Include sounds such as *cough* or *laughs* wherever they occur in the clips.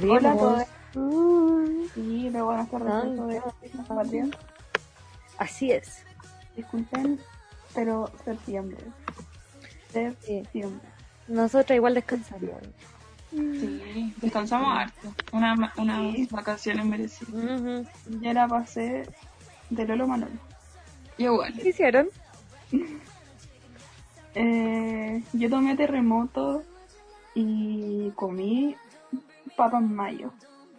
Volvimos. Hola a todos. Sí, luego van a estar Ay, de Patria. así es. Disculpen, pero septiembre. Septiembre. Nosotros igual descansamos. Sí, descansamos harto. Una, unas Sí. vacaciones merecidas. Ya la pasé de Lolo Manolo. Igual. ¿Qué hicieron? Eh, yo tomé terremoto y comí papas mayo.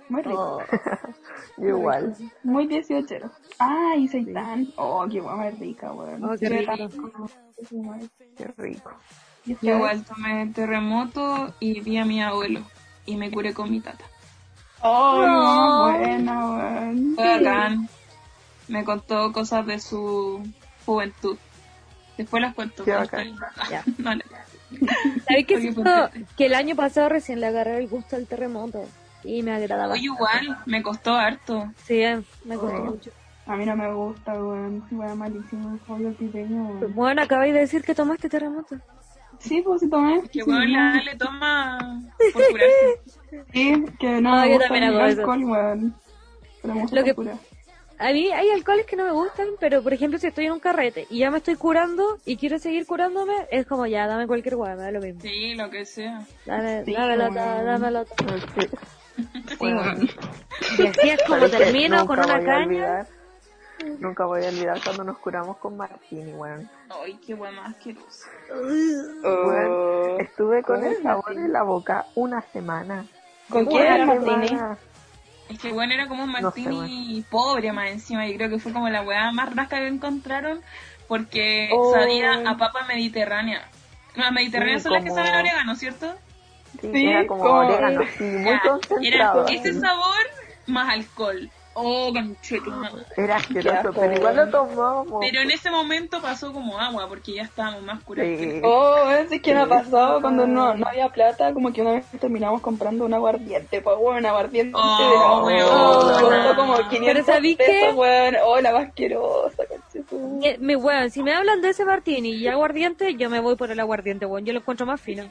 Muy rico. Oh, *laughs* igual. Muy 18. Ah, y seitán. Oh, qué guay más rica, weón. Oh, qué Qué rico. rico. Qué rico. Y Yo ustedes? igual tomé terremoto y vi a mi abuelo. Y me curé con mi tata. Oh, No. no, buena, weón. Fue bacán. Me contó cosas de su juventud. Después las cuento. Qué bacán. *laughs* estoy- Ya. No, no. ¿Sabéis que, Oye, siento ¿por qué? que el año pasado recién le agarré el gusto al terremoto? Y me agradaba. Oye, igual, me costó harto. Sí, eh, me costó Oh. mucho. A mí no me gusta, weón. Weón malísimo el pollo pipeño, weón. Bueno, acabáis de decir que tomaste terremoto. Sí, pues sí tomé. Que Sí, bueno, no. le, toma por curarse. Sí, que no Ah, me yo gusta también el hago eso. alcohol, weón. Pero me gusta Lo que- curar. A mí hay alcoholes que no me gustan, pero por ejemplo si estoy en un carrete y ya me estoy curando y quiero seguir curándome, es como ya, dame cualquier hueá, me da lo mismo. Sí, lo que sea. Dame, Sí, dame lota, weón. dame lota. *laughs* Sí. Bueno, Y así es como parece termino con nunca una voy a caña. olvidar- Nunca voy a olvidar cuando nos curamos con Martín, weón. Ay, qué guay más asqueroso. Weón, Estuve con ¿Cómo el sabor Martín? en la boca una semana. ¿Con quién era semana. Es que bueno, era como un No sé, martini pobre más encima. Yo creo que fue como la weá más rasca que encontraron porque Oh. sabía a papa mediterránea. Las mediterráneas Sí, son las que saben a orégano, ¿cierto? Sí, Sí, era como como- orégano, sí, muy concentrado. Era ese sabor más alcohol. Oh, conchetu. Era *laughs* asqueroso, pero igual lo weón. tomábamos. Pero en ese momento pasó como agua porque ya estábamos más curados. Sí. Oh, es que Sí. pasado cuando no, no había plata, como que una vez terminamos comprando un aguardiente, pues weón, aguardiente Oh, de la como 500 ¿sabí qué? pesos, weón. Oh, la más asquerosa, Me, weón, si me hablan de ese martini y aguardiente, yo me voy por el aguardiente, weón. Yo lo encuentro más fino.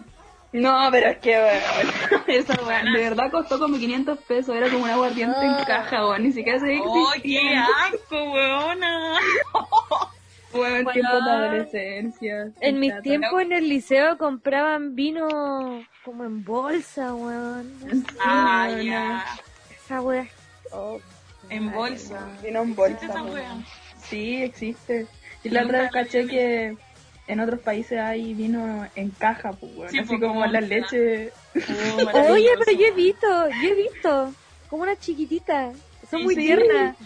No, pero es que, weón, *laughs* esa weón, Buena. de verdad costó como 500 pesos, era como un aguardiente en caja, weón, ni siquiera se veía que ¡Oh, qué existía. asco, weona! *laughs* Weón, Bueno. tiempo de adolescencia. En mis tiempos en el liceo compraban vino como en bolsa, weón. Ah, ya. Esa wea. Oh, En bolsa. Vino en ¿Existe bolsa, esa? Sí, existe. Y la otra vez caché que en otros países hay vino en caja, pues. Sí, Así pues, como como la leche. Oh, *laughs* Oye, pero yo he visto, yo he visto. Como una chiquitita. Son Sí, muy sí. tiernas.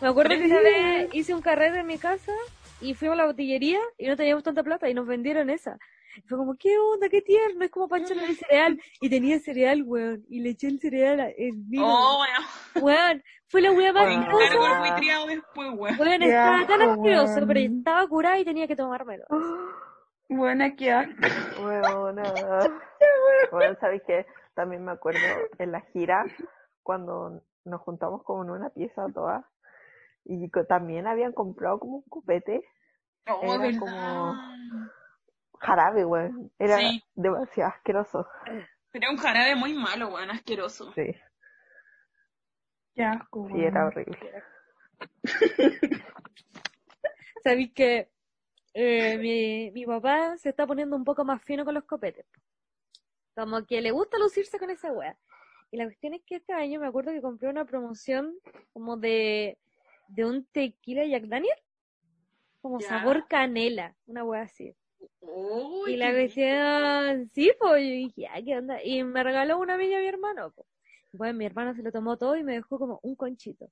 Me acuerdo que una vez hice un carrete en mi casa y fuimos a la botillería y no teníamos tanta plata y nos vendieron esa. Y fue como, ¿qué onda? ¡Qué tierno! Es como para echarle el cereal. Y tenía cereal, weón. Y le eché el cereal al vino. Oh, bueno. Weón, fue la wea más asquerosa. el después, weón. Weón, Qué estaba tan asqueroso, weón. pero estaba curada y tenía que tomármelo. *gasps* Buena que asco. Bueno, bueno, ¿sabes qué? También me acuerdo en la gira cuando nos juntamos como en una pieza todas y también habían comprado como un copete Oh, Era verdad. como- jarabe, weón. Era Sí. demasiado asqueroso. Era un jarabe muy malo, weón, asqueroso. Sí, Qué asco, sí, weón. era horrible. *laughs* Sabéis que eh, mi, mi papá se está poniendo un poco más fino con los copetes. Como que le gusta lucirse con esa wea. Y la cuestión es que este año me acuerdo que compré una promoción como de, de un tequila Jack Daniel. Como sabor canela, una wea así. Uy, Y la cuestión, sí, pues, yo dije, ah, ¿qué onda? Y me regaló una amiga mi hermano, pues. Bueno, mi hermano se lo tomó todo y me dejó como un conchito.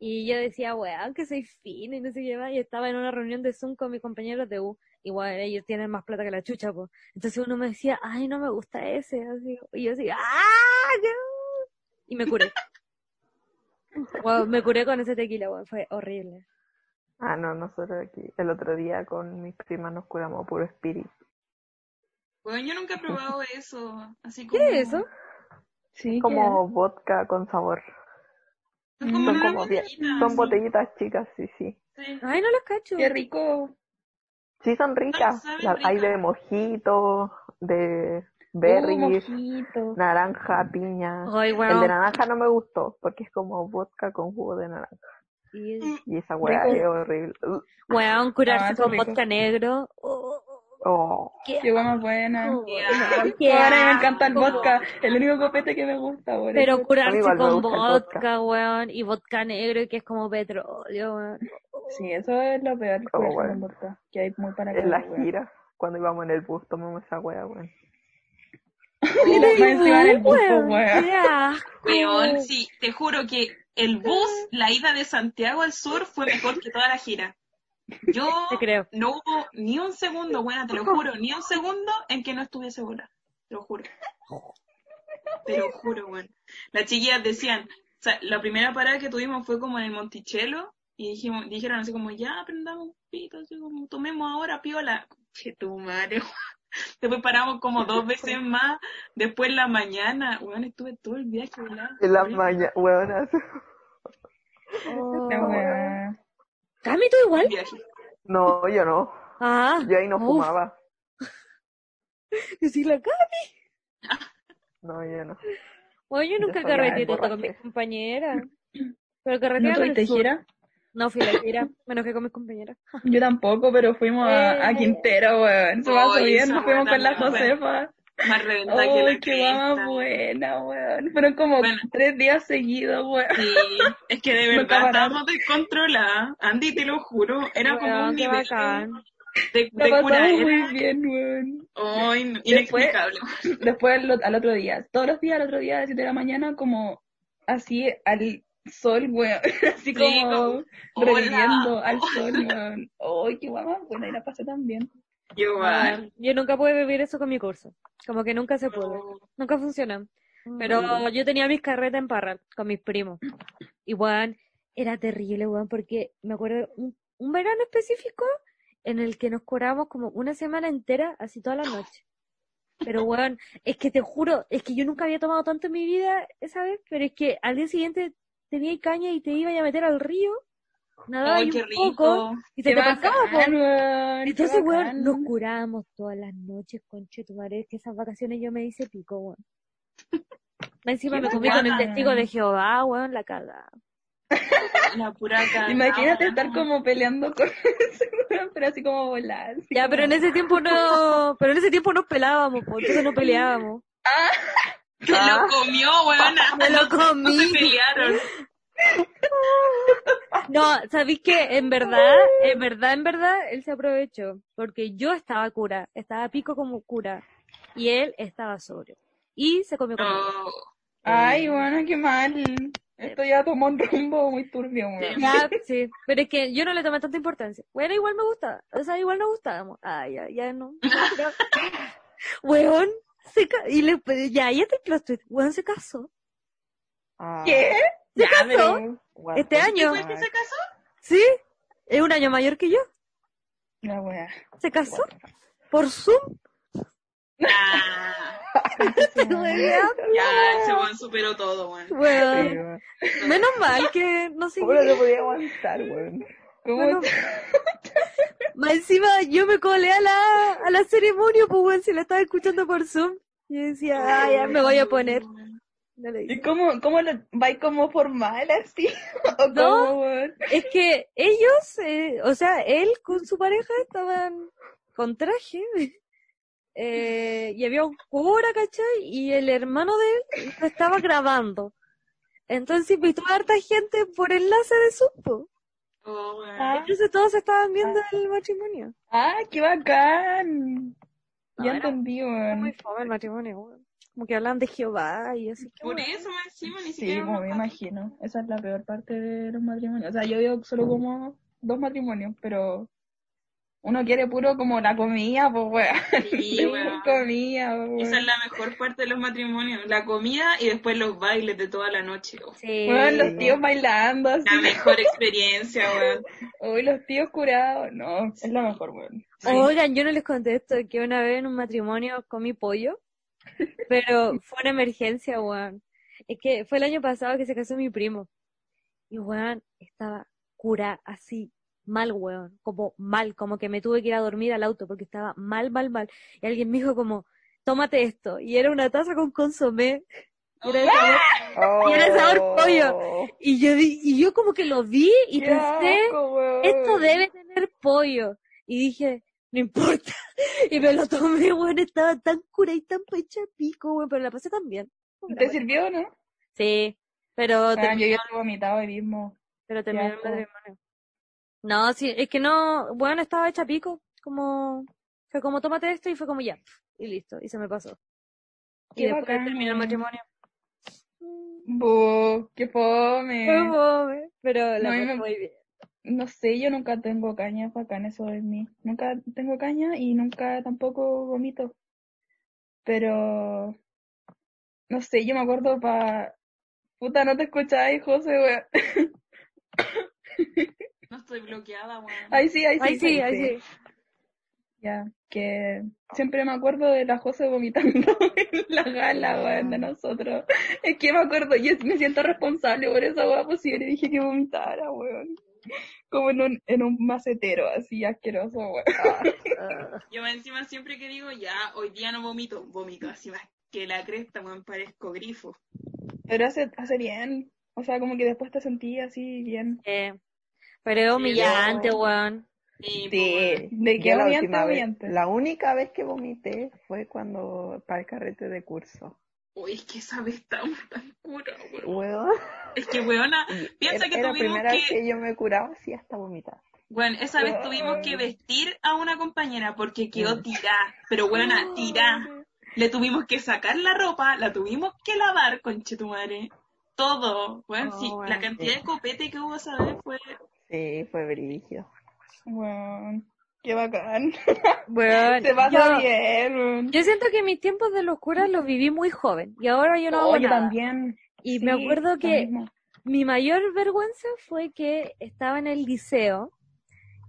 Y yo decía, weón, que soy fina y no sé qué más. Y estaba en una reunión de Zoom con mis compañeros de U. Igual ellos tienen más plata que la chucha, pues. Entonces uno me decía, ay, no me gusta ese. Así, y yo así, ¡ah! qué bu-". Y me curé. *laughs* Me curé con ese tequila, weón. Fue horrible. Ah, no, nosotros aquí el otro día con mis primas nos curamos puro espíritu. Weón, yo nunca he probado eso. Así como... ¿Qué es eso? Sí, Como vodka con sabor. Son como Son como bien, botellita, son botellitas chicas, sí, sí. Sí. Ay, no los cacho. qué, qué rico. Sí, son ricas. hay de mojito, de berries, mojito. naranja, piña. Ay, El weón. de naranja no me gustó porque es como vodka con jugo de naranja. Y- Y esa weá es horrible. Weón, curarse Ah, con rico. vodka negro. Oh, Oh, qué Qué buena buena. asco, Qué weón, qué Ahora me encanta el vodka. El único copete que me gusta, por Pero curarse con vodka, vodka. weón, y vodka negro, que es como petróleo, weón. Sí, eso es lo peor Oh, bueno. con vodka. Que hay muy para en la cada weón. gira, cuando íbamos en el bus, tomamos esa weá, weón. Y *laughs* encima en el bus, Weón, weón. Weón, sí, te juro que el bus, la ida de Santiago al sur fue mejor que toda la gira. Yo creo. no hubo ni un segundo, buena, te lo juro, ni un segundo en que no estuviese bola. Te lo juro. Te lo juro, weón. Las chiquillas decían, o sea, la primera parada que tuvimos fue como en el Monticello y dijimos, dijeron así como, ya aprendamos un pito, así como, tomemos ahora piola. Che, tu madre. *laughs* Después paramos como dos *laughs* veces más, después en la mañana, weón, estuve todo el viaje volando. En la mañana, weón. Oh. Cami, ¿tú igual? No, yo no. Ah. Yo ahí no Uf, fumaba. yo sí la Cami. *laughs* No, yo no. Bueno, yo nunca carreteé tanto con mis compañeras. Pero ¿No carreteé en tuviste gira? No fui a la gira, me enojé con mis compañeras. *laughs* Yo tampoco, pero fuimos a, a Eh. Quintero, weón. Se bien, esa nos fuimos con la. Josefa. Más reventada que la ¡Ay, qué cresta. buena, weón! Fueron como Bueno. tres días seguidos, weón. Sí, *laughs* es que de verdad estábamos descontroladas. Andy, te lo juro, era como un nivel bacán. de, de cura. muy bien, weón. Después- inexplicable. Después al, al otro día, todos los días, al otro día a las 7 de la mañana, como así al sol, weón. *laughs* Así Sí, como reviviendo al sol, weón. ¡Ay, qué mamá buena! Y la pasé tan bien. Igual. Bueno, yo nunca pude vivir eso con mi curso. Como que nunca se pudo. Nunca funcionó. Pero yo tenía mis carretas en Parral con mis primos. Y weón, era terrible, weón, porque me acuerdo un, un verano específico en el que nos curamos como una semana entera, así toda la noche. Pero weón, es que te juro, es que yo nunca había tomado tanto en mi vida esa vez, pero es que al día siguiente tenía caña y te iba a meter al río, nadaba Ay, ahí qué un poco, y se ¡Qué te pasaba, po. bacán, weón! qué Entonces, weón, nos curábamos todas las noches, conche tu madre, que esas vacaciones yo me hice pico, weón. *laughs* Encima Qué me comí con el testigo de Jehová, weón, la cagada. La pura cagada. Imagínate estar como peleando con ese weón, pero así como volar. así Ya, pero en ese tiempo no, pero en ese tiempo nos pelábamos, po, entonces no peleábamos. *laughs* Se Ah. lo comió, weona. *laughs* Me lo No se comí. pelearon. *laughs* No, ¿sabéis qué? En verdad, en verdad, en verdad, él se aprovechó, porque yo estaba cura, estaba pico como cura, y él estaba sobrio. Y se comió conmigo. Oh, Ay, bueno, qué mal. Esto ya tomó un rumbo muy turbio, weón. Ya, *laughs* sí, pero es que yo no le tomé tanta importancia. Bueno, igual me gustaba, o sea, igual nos gustábamos. Ah, ya, ya no. Weón, se y le, ya, ya te plot twist. Weón se casó. Ah, ¿Qué? ¿Se Ya, casó? what Este año. ¿Fue el que se casó? ¿Sí? Es un año mayor que yo. La wea. ¿Se casó? ¿Por Zoom? Ah, *laughs* ya, ese weón superó todo, weón. Weón, menos mal que no sé. ¿Cómo lo podía aguantar, weón? ¿Cómo Bueno, *laughs* más encima yo me colé a la, a la ceremonia, pues weón, si la estaba escuchando por Zoom. Y decía, ah, ya me voy a poner. No le ¿Y cómo, cómo lo, va como formal así? *laughs* ¿O No. cómo? Es que ellos, eh, o sea, él con su pareja estaban con traje. *laughs* eh, y había un cura, ¿cachai? Y el hermano de él estaba grabando. Entonces invitó a harta gente por enlace de Zoom. Oh, weón. Ah. Entonces todos estaban viendo el matrimonio. Ah, qué bacán. No, ya entendí, Era muy weón. fome el matrimonio, weón. Como que hablan de Jehová y así que. Por weón. eso, más encima, ni Sí, siquiera. como me imagino. Esa es la peor parte de los matrimonios. O sea, yo veo solo como dos matrimonios, pero uno quiere puro como la comida, pues weón. Sí, *laughs* weón. comida, weón. Esa es la mejor parte de los matrimonios, la comida y después los bailes de toda la noche. oh. Sí. Weón, los tíos bailando así. La mejor experiencia, weón. Uy, los tíos curados. No, es lo mejor, weón. Sí. Oigan, yo no les conté esto, que una vez en un matrimonio comí pollo, pero fue una emergencia, weón. Es que fue el año pasado que se casó mi primo. Y weón, estaba cura así, mal, weón, como mal, como que me tuve que ir a dormir al auto porque estaba mal, mal, mal. Y alguien me dijo como, tómate esto. Y era una taza con consomé. Y era de sabor- Y era sabor pollo. y yo, di- y yo como que lo vi y pensé, esto debe tener pollo. Y dije, no importa. *laughs* Y me lo tomé, weón, estaba tan cura y tan pecha pico, weón, pero la pasé tan bien. ¿Te sirvió no? Sí, pero Ah, yo terminó, ya he vomitado hoy mismo. pero terminó el matrimonio. No, sí, es que no, bueno, estaba hecha pico, como, fue como tómate esto y fue como ya, y listo, y se me pasó. Y Qué después bacán, terminó el matrimonio. Bu, qué fome. Fue fome, pero la No, me- muy bien. No sé, yo nunca tengo caña, bacán eso de mí. Nunca tengo caña y nunca tampoco vomito. Pero, no sé, yo me acuerdo pa... Puta, no te escucháis, José, weón. *laughs* No estoy bloqueada, weón. Ahí sí, ahí sí. Ay, sí, ay, sí. Ya, que siempre me acuerdo de la José vomitando *laughs* en la gala, weón, de nosotros. Es que me acuerdo, yo me siento responsable por esa weá, pues si yo le dije que vomitara, weón. Como en un, en un macetero, así asqueroso, weón. Ah, Yo encima siempre que digo, ya, hoy día no vomito, vomito así más que la cresta, weón, parezco grifo. Pero hace, hace bien. O sea, como que después te sentí así bien. eh, pero es humillante, weón. Sí, de qué la vez, humillante. la única vez que vomité fue cuando, para el carrete de curso. Uy, es que esa vez tan, tan cura, weón. Weón. Es que, weona, piensa Era- que era la tuvimos primera vez que, que yo me curaba así hasta vomitar. bueno, esa vez tuvimos que vestir a una compañera porque quedó tirada, pero weona, tirada. Le tuvimos que sacar la ropa, la tuvimos que lavar, conchetumare. Todo, bueno, Oh, sí, bueno. la cantidad de copete que hubo esa vez fue Sí, fue brillo. Weón, qué bacán. Weón, *laughs* Se pasa yo, bien, yo siento que mis tiempos de locura los viví muy joven y ahora yo no hago Oh, yo nada. también. Y Sí, me acuerdo que mi mayor vergüenza fue que estaba en el liceo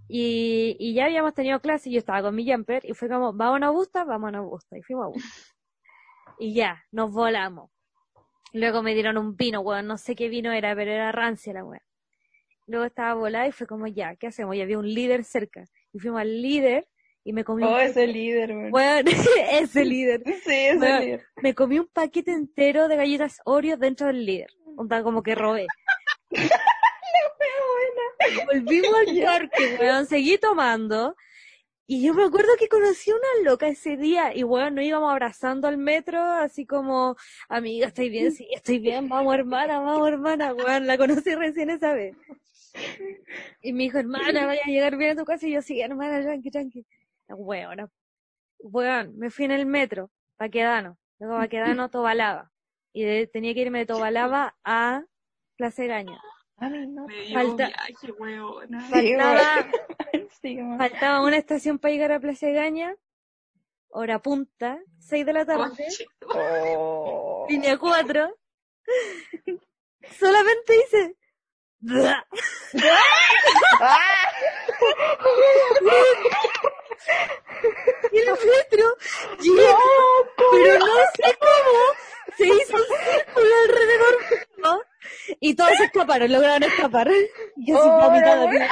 y, y ya habíamos tenido clase y yo estaba con mi jumper y fue como, vamos a una busta, vamos a una busta. Y fuimos a busta. Y ya, nos volamos. Luego me dieron un vino, weón, no sé qué vino era, pero era rancia la weón. Luego estaba volada y fue como, ya, ¿qué hacemos? Y había un líder cerca. Y fuimos al líder y me comí Oh, un ese líder, weón. Weón, *laughs* ese líder. *laughs* Sí, ese líder. me comí un paquete entero de galletas Oreo dentro del líder. Onda como que robé. *laughs* Volvimos al parque, weón, seguí tomando. Y yo me acuerdo que conocí a una loca ese día y weón, nos íbamos abrazando al metro, así como, amiga, ¿estáis bien? Sí, estoy bien, vamos hermana, vamos hermana, weón, la conocí recién esa vez. Y me dijo, hermana, vaya a llegar bien a tu casa y yo, sí, hermana, tranqui, tranqui. Weón, weón, me fui en el metro, Paquedano, luego Paquedano, Tobalaba. Y de- tenía que irme de Tobalaba a Plaza Gaña. Ay, no. me dio Falta- viaje, weona. Sí, Faltaba, *laughs* Sí, weón. faltaba una estación para llegar a Plaza Gaña, hora punta, 6 de la tarde, Oh. línea 4. *laughs* Solamente hice... Y el metro llega, pero no sé cómo se hizo un círculo alrededor mío, y todos se escaparon, lograron escapar. Y así Oh, vomitado, la tío.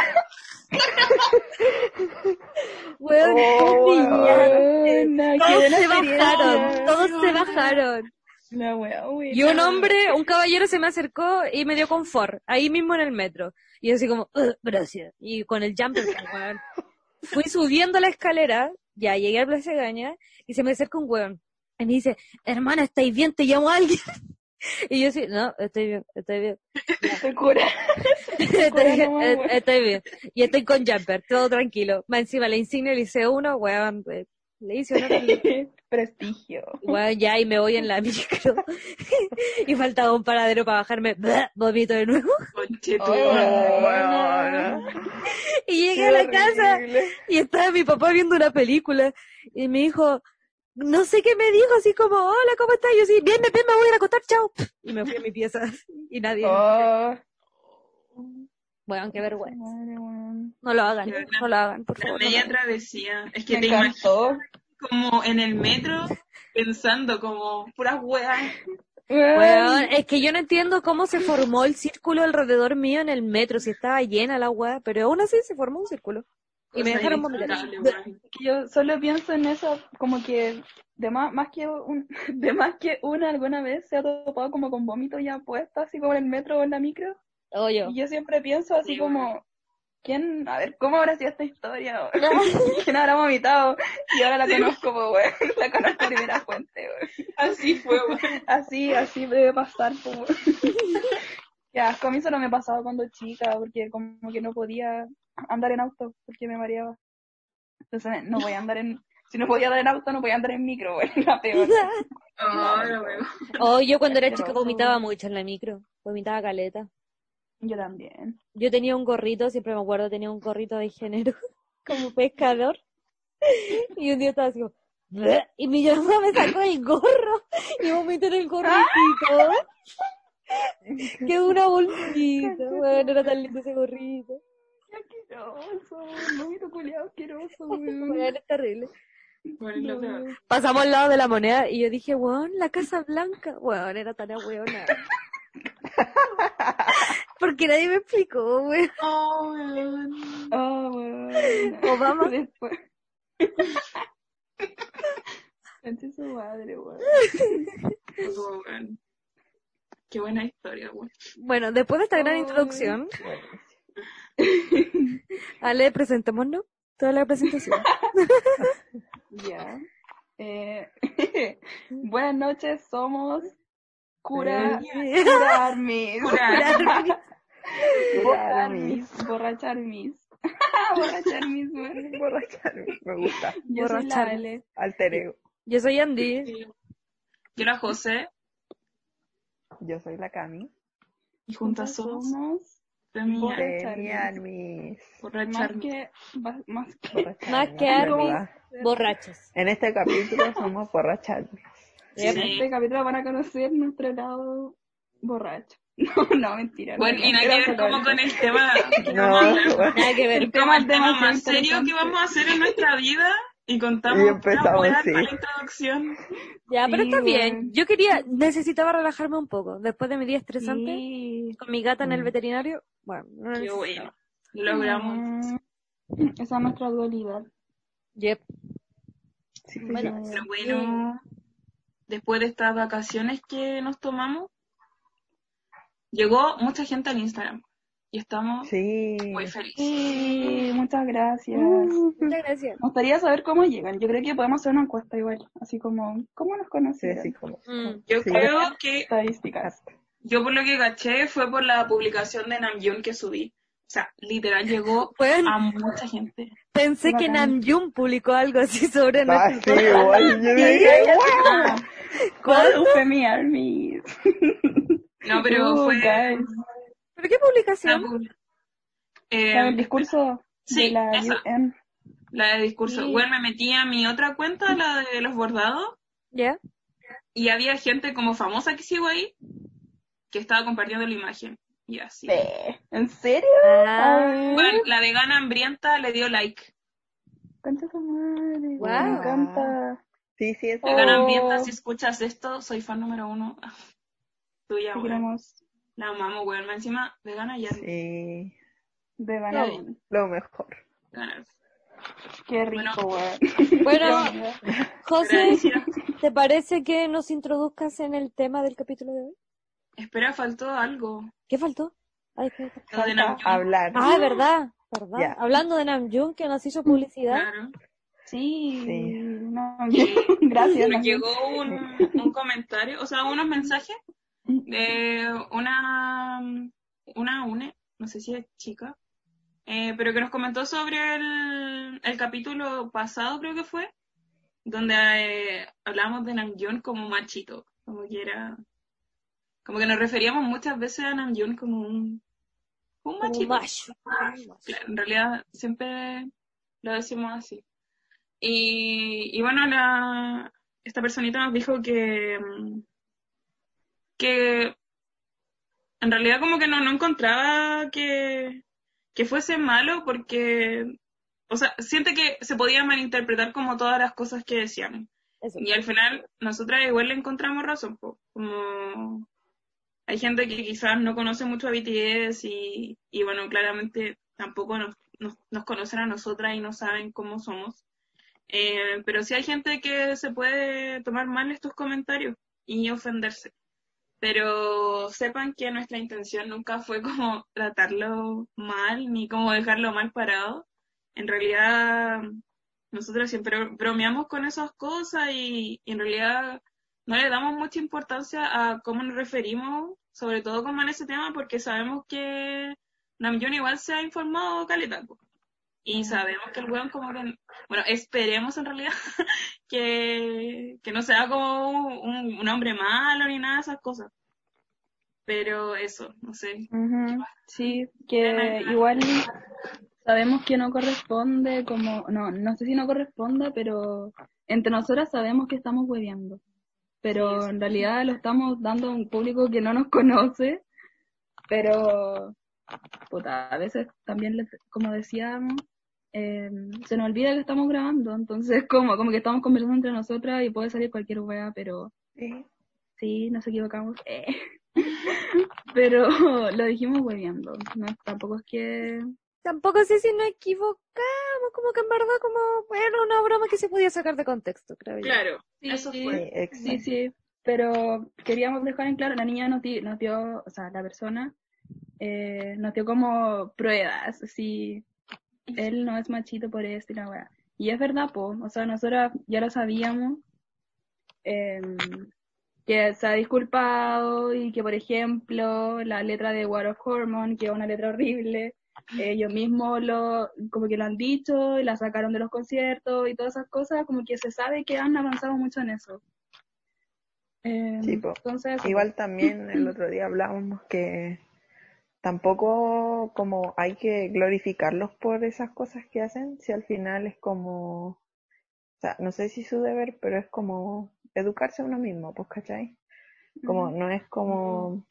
Weón, Oh, Todos se bajaron, todos se bajaron. La wea, weona. Y un hombre, un caballero se me acercó y me dio confort, ahí mismo en el metro. Y yo así como, "Ugh, gracias. Y con el jumper, weón. Fui subiendo la escalera, ya llegué a Plaza Gaña, y se me acerca un weón. Y me dice, hermana, ¿estáis bien? ¿Te llamo a alguien? *laughs* Y yo así, no, estoy bien, estoy bien. *laughs* *laughs* Te cura. Estoy, estoy bien. Y estoy con jumper, todo tranquilo. Más encima la insignia le hice uno, weón, eh, le hice uno *laughs* Prestigio. Bueno, ya y me voy en la *laughs* micro. y faltaba un paradero para bajarme. Vomito de nuevo. Oh, weona. Y llegué a la casa y estaba mi papá viendo una película. Y me dijo, no sé qué me dijo, así como, hola, ¿cómo estás? Y yo así, bien, bien, me voy a ir a acostar, chao. Y me fui a mi pieza. Y nadie. Oh, Bueno, qué vergüenza. No lo hagan, no lo hagan, por La favor. lo media travesía. Es que Me te imaginas encantó. como en el metro pensando como puras weas. Weón, es que yo no entiendo cómo se formó el círculo alrededor mío en el metro, si estaba llena la weá, pero aún así se formó un círculo. Y me dejaron vomitar. yo solo pienso en eso, como que de más, más que un, *laughs* de más que una alguna vez se ha topado como con vómito ya puesto, así como en el metro o en la micro. O yo. Y yo siempre pienso así Sí, como, ¿quién, a ver, cómo habrá sido esta historia? *laughs* *laughs* ¿Quién habrá vomitado? Y ahora la conozco, pues, weón, *laughs* la conozco de primera fuente, weón. Así fue, weón. Así, así debe pasar, pues. Ya, a mí solo me pasaba cuando chica, porque como que no podía andar en auto, porque me mareaba. Entonces, no voy a andar en, si no podía andar en auto, no podía andar en micro, weón, la peor. Weón. Oh, yo cuando era chica vomitaba mucho en la micro. Vomitaba caleta. Yo también. Yo tenía un gorrito, siempre me acuerdo, tenía un gorrito de género, *laughs* como pescador. Y un día estaba así como, y mi mamá me sacó el gorro y vomité en el gorrito. Quedó una bolsita, bueno, era tan lindo ese gorrito. Qué asqueroso, vómito culiado asqueroso. *laughs* Bueno, es terrible. Bueno. Pasamos al lado de la moneda y yo dije, weón, la Casa Blanca. Weón, era tan weona. *laughs* Porque nadie me explicó, weón. Oh, weón. Oh, weón. Obama. Después. Conche su madre, weón. Oh, weón. Qué buena historia, weón. Bueno, después de esta gran introducción, Buenísimo. Ale, presentémonos. Toda la presentación. *laughs* Ya. Eh, *laughs* buenas noches, somos Cura, Eh. Cura Armis. *laughs* Cura. *laughs* Borra Armis. Borracha Armis. *laughs* Borracha Armis, weón. Borracharme, me gusta. Yo soy la Borracha Ale. Alter ego. Yo soy Andy. Yo la José Yo soy la Cami. y juntas somos somos Femia. Borra- Demian, mis Borracha. más que, más- que. Borrachos. En este capítulo somos En este capítulo van a conocer nuestro lado borracho. *laughs* No, no, mentira. no, Bueno, y nada *laughs* que ver como con el tema que No, vamos a. Nada que ver. El tema, el tema más serio que vamos a hacer en nuestra vida y contamos Y empezamos, una sí. la introducción. Ya, pero está bien. Yo quería, necesitaba relajarme un poco. Después de mi día estresante, Sí. con mi gata en el Mm. veterinario, bueno, no Qué necesitaba. bueno. Lo logramos. Mm, Esa es nuestra dualidad. Yep. Bueno. Pero bueno, después de estas vacaciones que nos tomamos, llegó mucha gente al Instagram y estamos Sí. muy felices. Sí, muchas gracias. Muchas gracias. Me gustaría saber cómo llegan. Yo creo que podemos hacer una encuesta igual. Así como, ¿cómo nos Sí, conocieron? como. Mm. Yo Sí. creo que, Estadísticas. yo por lo que caché fue por la publicación de Namjoon que subí. O sea, literal llegó Bueno, a mucha gente. pensé que. Namjoon publicó algo así sobre Ah, nuestro sí, igual. Yo dije, ¿Cuál fue mi army? *laughs* no, pero Uh, fue guys. ¿Pero qué publicación? pub- ¿Sabe el Eh, discurso sí, de la esa. UN? la de discurso. Sí. Bueno, me metí a mi otra cuenta, la de los bordados, ¿Ya? y había gente como famosa que sigo ahí que estaba compartiendo la imagen. Y así. ¿En serio? Ah, Bueno, la vegana hambrienta le dio like. Concha su madre. Me encanta. Sí, sí, es Vegana Oh. hambrienta, si escuchas esto, soy fan número uno. *laughs* Tuya, weón. La amamos, weón. Encima, vegana ya. Sí, de ganar. lo mejor. Vegana. Qué rico, Bueno. weón. *laughs* Bueno, José. ¿te parece que nos introduzcas en el tema del capítulo de hoy? Espera, faltó algo. ¿Qué faltó? Ay, ¿qué faltó? Lo de Falta Namjoon. Hablar. Ah, verdad, verdad. Hablando de Namjoon, que nos hizo publicidad. Claro. Sí. Sí. No, *laughs* gracias. Nos llegó un, un comentario, o sea, unos mensajes de una, una UNE, no sé si es chica, eh, pero que nos comentó sobre el, el capítulo pasado, creo que fue, donde eh, hablábamos de Namjoon como machito, como que era, como que nos referíamos muchas veces a Namjoon como un, un machito. macho. Claro, en realidad siempre lo decimos así. Y, y bueno, la, esta personita nos dijo que, que en realidad como que no, no encontraba que, que fuese malo porque, o sea, siente que se podía malinterpretar como todas las cosas que decían. Eso. Y al final, nosotras igual le encontramos razón, po. como hay gente que quizás no conoce mucho a BTS y, y bueno, claramente tampoco nos, nos, conocen a nosotras y no saben cómo somos. Eh, pero sí hay gente que se puede tomar mal estos comentarios y ofenderse. Pero sepan que nuestra intención nunca fue como tratarlo mal ni como dejarlo mal parado. En realidad, nosotros siempre bromeamos con esas cosas y, y en realidad no le damos mucha importancia a cómo nos referimos, sobre todo como en ese tema, porque sabemos que Namjoon igual se ha informado caleta. Y sabemos que el weón como que, bueno, esperemos en realidad *laughs* que, que no sea como un, un hombre malo ni nada de esas cosas. Pero eso, no sé. Sí, que igual sabemos que no corresponde, como, no, no sé si no corresponda, pero entre nosotras sabemos que estamos hueveando. Pero en realidad lo estamos dando a un público que no nos *laughs* conoce, pero puta, a veces también, les- como decíamos, eh, se nos olvida que estamos grabando, entonces *laughs* como, como que estamos conversando entre nosotras y puede salir cualquier wea, pero Sí. Sí, nos equivocamos. *laughs* Eh. Pero lo dijimos hueveando. No, tampoco es que. Tampoco sé si nos equivocamos, como que en verdad como, bueno, una broma que se podía sacar de contexto, creo yo. Claro, Sí, eso sí. fue. Sí, exacto. Sí, sí. Pero queríamos dejar en claro, la niña nos, di- nos dio, o sea, la persona eh, nos dio como pruebas, así, él no es machito por esto y la weá. Y es verdad, po, o sea, nosotros ya lo sabíamos, em, que se ha disculpado y que, por ejemplo, la letra de War of Hormone, que es una letra horrible, ellos mismos lo, como que lo han dicho y la sacaron de los conciertos y todas esas cosas, como que se sabe que han avanzado mucho en eso. Em, Sí, po. entonces, Igual también el otro día hablábamos que tampoco como hay que glorificarlos por esas cosas que hacen, si al final es como, o sea, no sé si su deber, pero es como educarse a uno mismo, pues, ¿cachai? Como, no es como,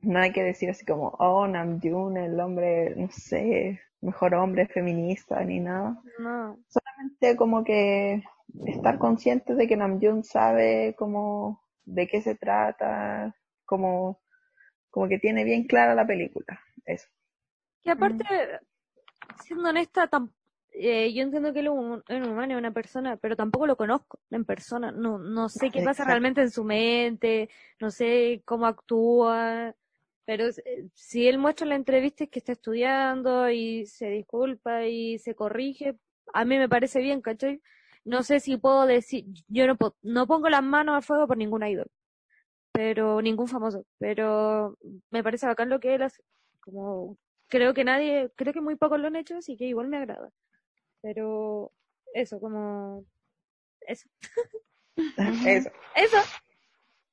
no hay que decir así como, oh, Namjoon, el hombre, no sé, mejor hombre feminista, ni nada. No. Solamente como que estar consciente de que Namjoon sabe como de qué se trata, como, como que tiene bien clara la película. Eso. Que aparte, siendo honesta, eh, yo entiendo que él es un, es un humano, es una persona, pero tampoco lo conozco en persona. No, no sé qué pasa Exacto. realmente en su mente, no sé cómo actúa. Pero eh, si él muestra en la entrevista es que está estudiando y se disculpa y se corrige, a mí me parece bien, ¿cachai? No sé si puedo decir, yo no, no pongo las manos al fuego por ningún idol, pero ningún famoso, pero me parece bacán lo que él hace. Como creo que nadie, creo que muy pocos lo han hecho, así que igual me agrada. Pero eso, como eso. Eso. Eso.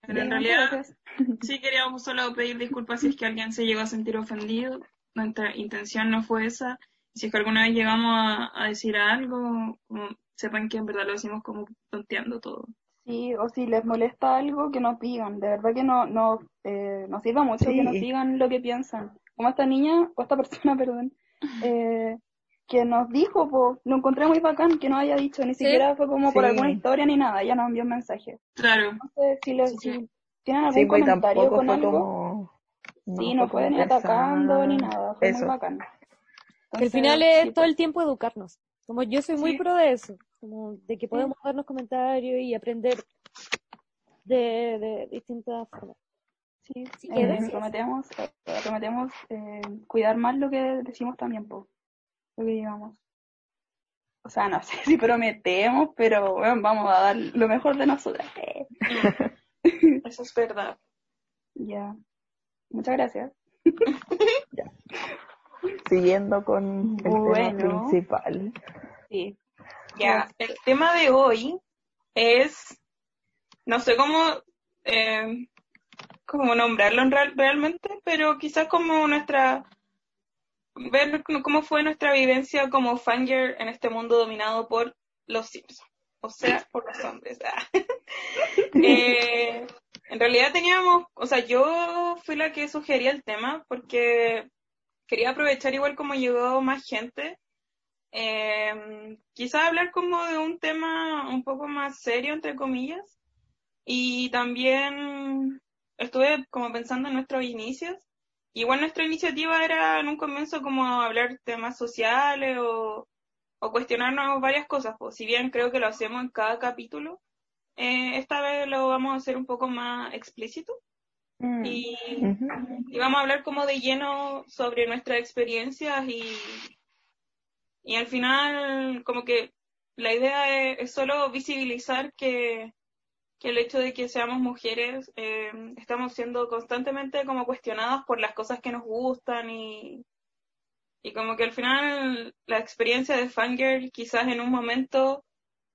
Pero en realidad gracias. *laughs* sí queríamos solo pedir disculpas si es que alguien se llegó a sentir ofendido. Nuestra intención no fue esa. Si es que alguna vez llegamos a, a decir algo, como, sepan que en verdad lo decimos como tonteando todo. Sí, o si les molesta algo, que nos digan. De verdad que no, no, eh, nos sirva mucho Sí. que nos digan lo que piensan. Como esta niña, o esta persona, *laughs* perdón, eh, que nos dijo, po, lo encontré muy bacán que no haya dicho, ni Sí. siquiera fue como por alguna historia ni nada, ella nos envió un mensaje. Claro, Entonces, si, sí. si tienen algún Sí, pues comentario tampoco con algo, como. sí, no fue ni atacando ni nada, fue Eso. muy bacán. Que al Entonces, final es sí, todo po. el tiempo educarnos. Como yo soy muy Sí. pro de eso, como de que podemos darnos comentarios y aprender de, de distintas formas. Sí, Sí, eh, prometemos, eh, prometemos eh, cuidar más lo que decimos también, po, lo que digamos. O sea, no *laughs* sé si prometemos, pero bueno, vamos a dar lo mejor de nosotras. *laughs* Eso es verdad. *laughs* Ya. Muchas gracias. Siguiendo con el tema principal. Sí. Ya, el tema de hoy es, no sé cómo, eh, cómo nombrarlo en real- realmente, pero quizás como nuestra, ver cómo fue nuestra vivencia como fangirl en este mundo dominado por los Simpsons, o sea, por los hombres. ah. *laughs* Eh, en realidad teníamos, o sea, yo fui la que sugería el tema porque quería aprovechar igual como llegó más gente eh, quizás hablar como de un tema un poco más serio, entre comillas, y también estuve como pensando en nuestros inicios. Igual nuestra iniciativa era en un comienzo como hablar temas sociales o, o cuestionarnos varias cosas. Pues, si bien creo que lo hacemos en cada capítulo, eh, esta vez lo vamos a hacer un poco más explícito. Mm. Y, Ujú. y vamos a hablar como de lleno sobre nuestras experiencias y, y al final como que la idea es, es solo visibilizar que, que el hecho de que seamos mujeres eh, estamos siendo constantemente como cuestionadas por las cosas que nos gustan y, y como que al final la experiencia de fangirl quizás en un momento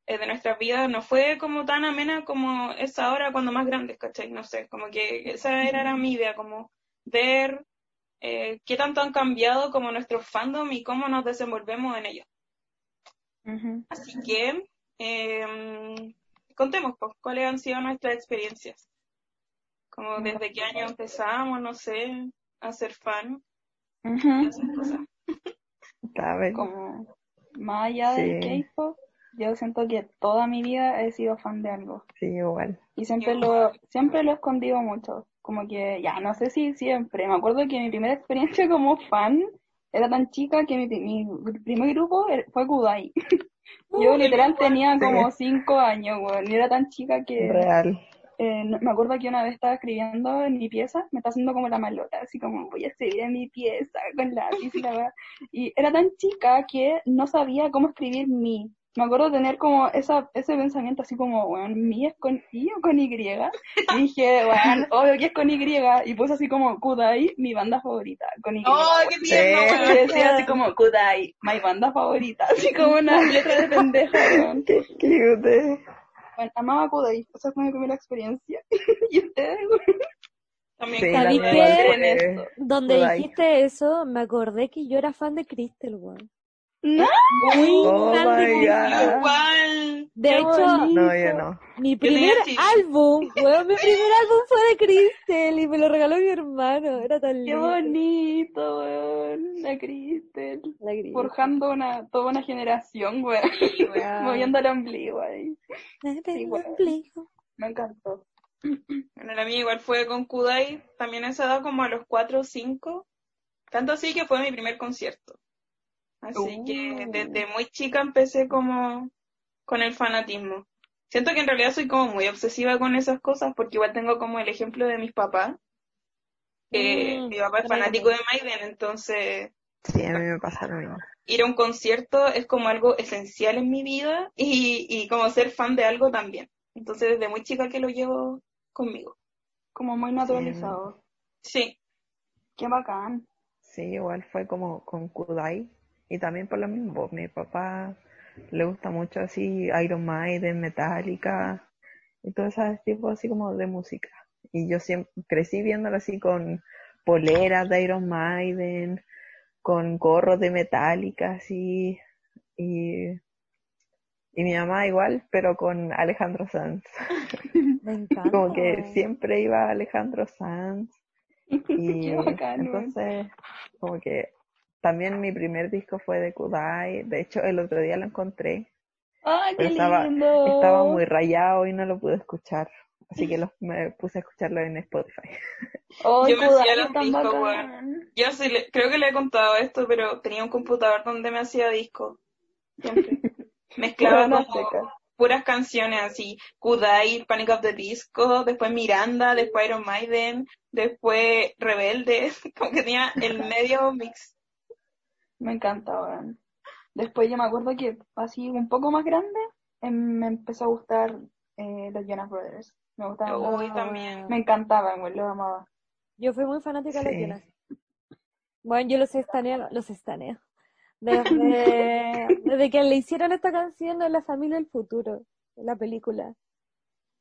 eh, de nuestras vidas no fue como tan amena como es ahora cuando más grandes, ¿cachai? No sé, como que esa era, era mi idea, como ver eh, qué tanto han cambiado como nuestros fandom y cómo nos desenvolvemos en ellos. Ujú. Así que eh, contemos pues, cuáles han sido nuestras experiencias. Como desde qué año empezamos, no sé, a ser fan, esas cosas. *laughs* ¿Sabes? Como más allá del Sí. K-pop, yo siento que toda mi vida he sido fan de algo. Sí, igual. Y siempre Igual. lo, siempre lo he escondido mucho. Como que, ya, no sé si siempre. Me acuerdo que mi primera experiencia *laughs* como fan era tan chica que mi, mi primer grupo er- fue Kudai. *laughs* Yo Uh, literal tenía como cinco años, weón. Y era tan chica que Real. eh, me acuerdo que una vez estaba escribiendo en mi pieza, me estaba haciendo como la malota, así como voy a escribir en mi pieza con lápiz y la weá. Y era tan chica que no sabía cómo escribir mi. Me acuerdo tener como esa, ese pensamiento así como, weón, mi es con I o con Y. Y dije, weón, *laughs* obvio que es con Y. Y puse así como Kudai, mi banda favorita, con Y. ¡Oh, qué tierno, Sí. Y weón! decía así como Kudai, mi banda favorita, así como una *laughs* letra de pendeja, weón. Qué cute. Bueno, amaba Kudai, esa fue mi primera experiencia. *laughs* y ustedes, También Sí. Donde Kudai. dijiste eso, me acordé que yo era fan de Crystal, weón. ¿No? Muy Oh. Igual. De Qué hecho, bonito. No, yo no. mi primer álbum, *laughs* weón, mi primer álbum fue de Crystal y me lo regaló mi hermano. Era tan Qué lindo. bonito, weón. La Cristel. La Crystal. Forjando una, toda una generación, weón. Weón. *laughs* Moviendo el ombligo ahí. Me ombligo. Encantó. *clears throat* Bueno, la mía igual fue con Kudai, también esa edad como a los 4 o 5. Tanto así que fue mi primer concierto. Así Uh. que desde muy chica empecé como con el fanatismo. Siento que en realidad soy como muy obsesiva con esas cosas porque igual tengo como el ejemplo de mis papás. Que Mm, mi papá es fanático de Maiden, entonces Sí, a mí me pasa lo mismo. ir a un concierto es como algo esencial en mi vida y, y como ser fan de algo también. Entonces desde muy chica que lo llevo conmigo. Como muy naturalizado. Sí. Qué bacán. Sí, igual fue como con Kudai. Y también por lo mismo, mi papá le gusta mucho así Iron Maiden, Metallica y todo ese tipo así como de música. Y yo siempre crecí viéndolo así con poleras de Iron Maiden, con gorros de Metallica así y, y mi mamá igual, pero con Alejandro Sanz. *laughs* Me encanta. *laughs* Como que siempre iba Alejandro Sanz *laughs* y entonces, como que también mi primer disco fue de Kudai. De hecho, el otro día lo encontré. Ay, qué estaba, lindo. estaba muy rayado y no lo pude escuchar. Así que lo- me puse a escucharlo en Spotify. Yo me Kudai hacía los discos. Yo sí, le- creo que le he contado esto, pero tenía un computador donde me hacía discos. Siempre. *laughs* Mezclaba como puras canciones así. Kudai, Panic of the Disco, después Miranda, después Iron Maiden, después Rebelde. *laughs* Como que tenía el medio mix. Me encanta, weón. Después yo me acuerdo que así un poco más grande em, me empezó a gustar eh, los Jonas Brothers. Me gustaban. Uy, mucho. también. Me encantaban, güey, los amaba. Yo fui muy fanática de los. Jonas. Bueno, yo los estaneo, los estaneo. Desde, *laughs* desde que le hicieron esta canción en La Familia del Futuro, la película.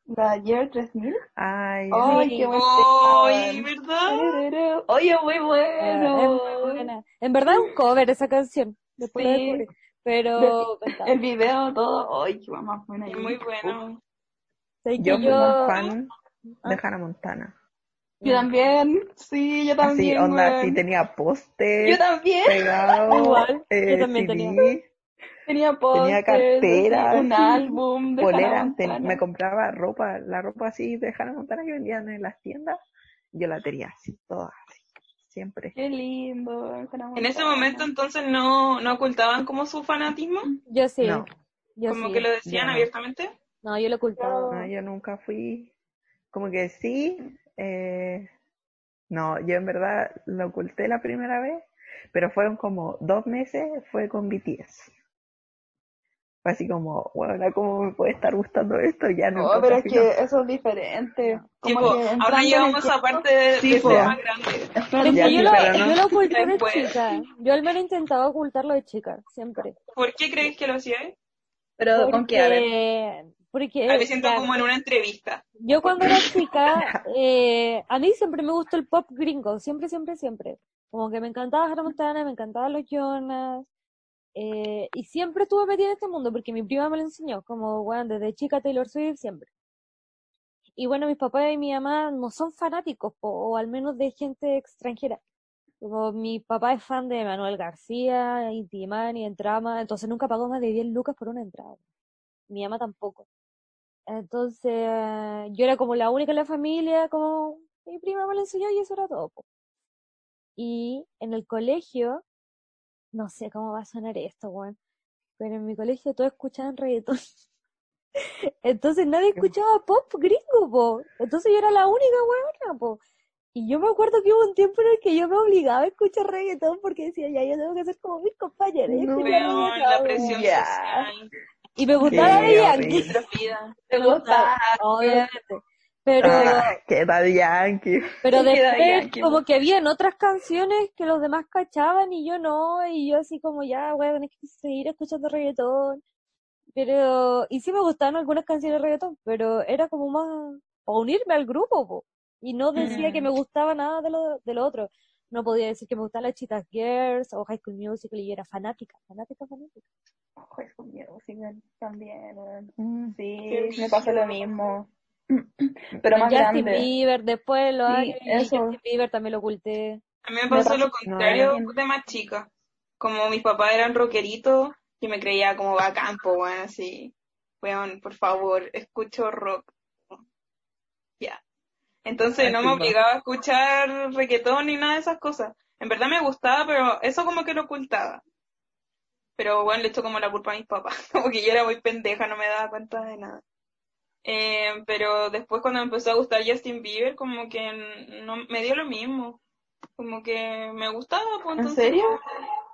La Year 3000. Ay, Ay, Sí. qué buen ¡Ay, verdad! Oye, muy bueno. es muy buena. En verdad es un cover esa canción. Después Sí. descubrí. Pero. El video, todo. Ay, qué más buena. Muy bueno. Que yo fui yo- más fan Ah. de Hannah Montana. Yo también. Sí, yo Así, también. onda, weón. así tenía póster Yo también. pegado, Igual, eh, yo también CD, tenía. Tenía pósters, cartera, así, un álbum de polera, ten- me compraba ropa, la ropa así de Hannah Montana que vendían en las tiendas, yo la tenía así, toda así, siempre. Qué lindo. En ese momento entonces no, no ocultaban como su fanatismo, Yo sí. No. Yo como sí. que lo decían Yo no. abiertamente. No, yo lo ocultaba. No, yo nunca fui, como que sí, eh, no, yo en verdad lo oculté la primera vez, pero fueron como dos meses, fue con BTS. Fue así como, bueno, ¿cómo me puede estar gustando esto? Ya no. No, pero es que eso es diferente. Como Tipo, que ahora llegamos a parte de, Sí, de ser más grande. Pero Ya, yo, sí, lo, no. yo lo oculté de chica. Yo al menos intentaba ocultarlo de chica, siempre. ¿Por qué crees que lo hacías? Pero con qué, a ver. Porque, porque A me siento ya, como en una entrevista. yo cuando era chica, *laughs* eh, a mí siempre me gustó el pop gringo, siempre, siempre, siempre. Como que me encantaba Hannah Montana, me encantaban los Jonas, eh, y siempre estuve metida en este mundo porque mi prima me lo enseñó, como, bueno, desde chica Taylor Swift, siempre. Y bueno, mis papás y mi mamá no son fanáticos, o al menos de gente extranjera. Como mi papá es fan de Manuel García, Inti Illimani, Entrama, entonces nunca pagó más de 10 lucas por una entrada. Mi mamá tampoco. Entonces, yo era como la única en la familia, como mi prima me lo enseñó y eso era todo. Y en el colegio, no sé cómo va a sonar esto, weón, pero en mi colegio todos escuchaban reggaetón. *laughs* Entonces nadie escuchaba pop gringo, po. Entonces yo era la única weona, po. Y yo me acuerdo que hubo un tiempo en el que yo me obligaba a escuchar reggaetón porque decía, ya, yo tengo que ser como mis compañeros. y No. escuchar Weón, reggaetón, la presión Ya. social. Y me gustaba Yankee. Me gustaba, gusta. obviamente. Pero, Ah, qué tal Yankee. pero *laughs* después Yankee. como que habían otras canciones que los demás cachaban y yo no, y yo así como ya, voy a tener que seguir escuchando reggaetón. Pero, y sí me gustaban algunas canciones de reggaetón, pero era como más para unirme al grupo, po. Y no decía que Mm. me gustaba nada de lo, de lo otro. No podía decir que me gustaban las Cheetah Girls o High School Musical y yo era fanática, fanática, fanática. High School Musical también. Mm. Sí, me pasó lo mismo. *clears throat* Pero más Justin grande. Bieber, después los Sí. Justin Bieber también lo oculté. A mí me pasó lo contrario no, de más chica. Como mis papás eran rockeritos, yo me creía como bacán, po, weón, así. Weón, por favor, escucho rock. Ya. Entonces no me va. obligaba a escuchar reggaetón ni nada de esas cosas. En verdad me gustaba, pero eso como que lo ocultaba. Pero bueno, le echo como la culpa a mis papás. *laughs* Como que yo era muy pendeja, no me daba cuenta de nada. Eh, pero después cuando me empezó a gustar Justin Bieber, como que no me dio lo mismo. Como que me gustaba, pues ¿En entonces serio?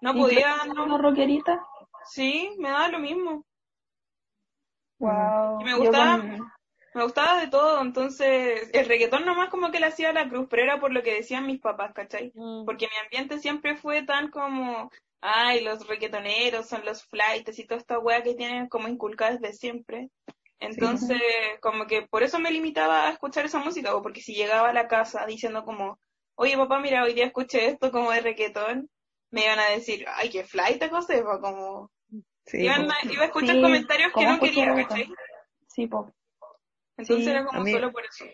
no ¿Y podía, no, una rockerita? sí, me daba lo mismo. Wow. Y me gustaba- con- Me gustaba de todo, entonces el reggaetón nomás como que le hacía a la cruz, pero era por lo que decían mis papás, ¿cachai? Mm. Porque mi ambiente siempre fue tan como, ay, los reggaetoneros son los flights y toda esta wea que tienen como inculcada desde siempre. Entonces, como que por eso me limitaba a escuchar esa música, o porque si llegaba a la casa diciendo como, oye papá, mira, hoy día escuché esto como de reggaetón, me iban a decir, ay, qué flight, José, o como, Sí, iban a- iba a escuchar Sí, comentarios que ¿cómo no escuchar quería? ¿cachai? Sí, po. Entonces Sí, era como a mí- solo por eso.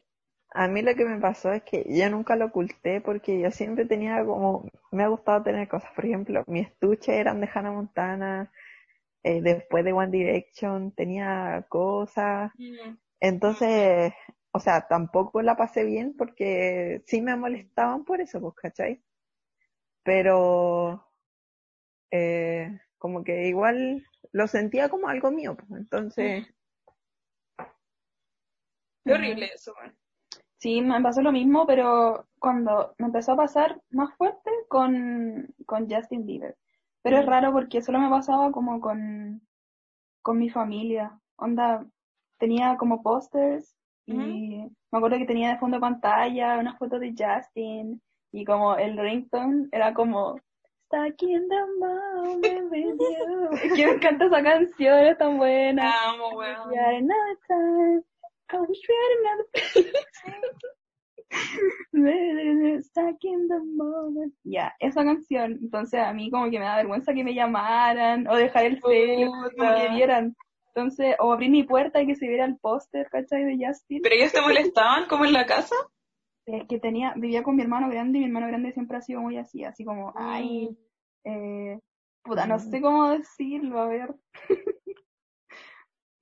A mí lo que me pasó es que yo nunca lo oculté porque yo siempre tenía como, me ha gustado tener cosas. Por ejemplo, mi estuche eran de Hannah Montana, eh, después de One Direction tenía cosas. Mm. Entonces, o sea, tampoco la pasé bien porque sí me molestaban por eso, pues, ¿cachai? Pero, eh, como que igual lo sentía como algo mío, pues. Entonces, Qué horrible eso, man. Sí, me pasó lo mismo, pero cuando me empezó a pasar más fuerte con, con Justin Bieber. Pero es raro porque solo me pasaba como con, con mi familia. Onda, tenía como pósters y me acuerdo que tenía de fondo de pantalla una foto de Justin y como el ringtone era como Stuck in the moment *laughs* with you. Es que me encanta esa canción, es tan buena. Amo, weón. Yeah, another time. I wish we had another Stuck in the moment. Ya, esa canción. Entonces a mí como que me da vergüenza que me llamaran o dejar el celo, como que vieran. Entonces, o abrir mi puerta y que se viera el póster, ¿cachai? De Justin. ¿Pero ellos te molestaban como en la casa? Es que tenía, vivía con mi hermano grande y mi hermano grande siempre ha sido muy así, así como, ay, eh, puta, no sé cómo decirlo, a ver. *laughs*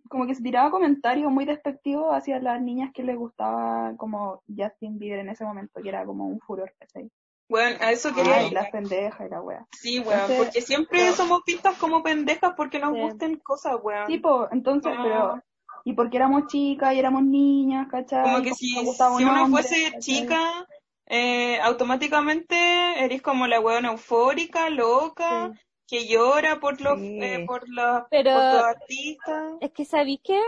como que se tiraba comentarios muy despectivos hacia las niñas que les gustaba como Justin Bieber en ese momento, que era como un furor, ¿cachai? Bueno, a eso quería Ay, ir. las pendejas y la wea. Sí, weón, Entonces, porque siempre pero- somos vistas como pendejas porque nos Sí. gusten cosas, weón. Tipo, entonces, Ah. pero. Y porque éramos chicas y éramos niñas, ¿cachai? como que si, un si uno hombre, fuese ¿cachai? chica, eh, automáticamente eres como la weona eufórica, loca, que llora por los, Sí. eh, por los, Pero- por los artistas. Es que, ¿sabéis qué?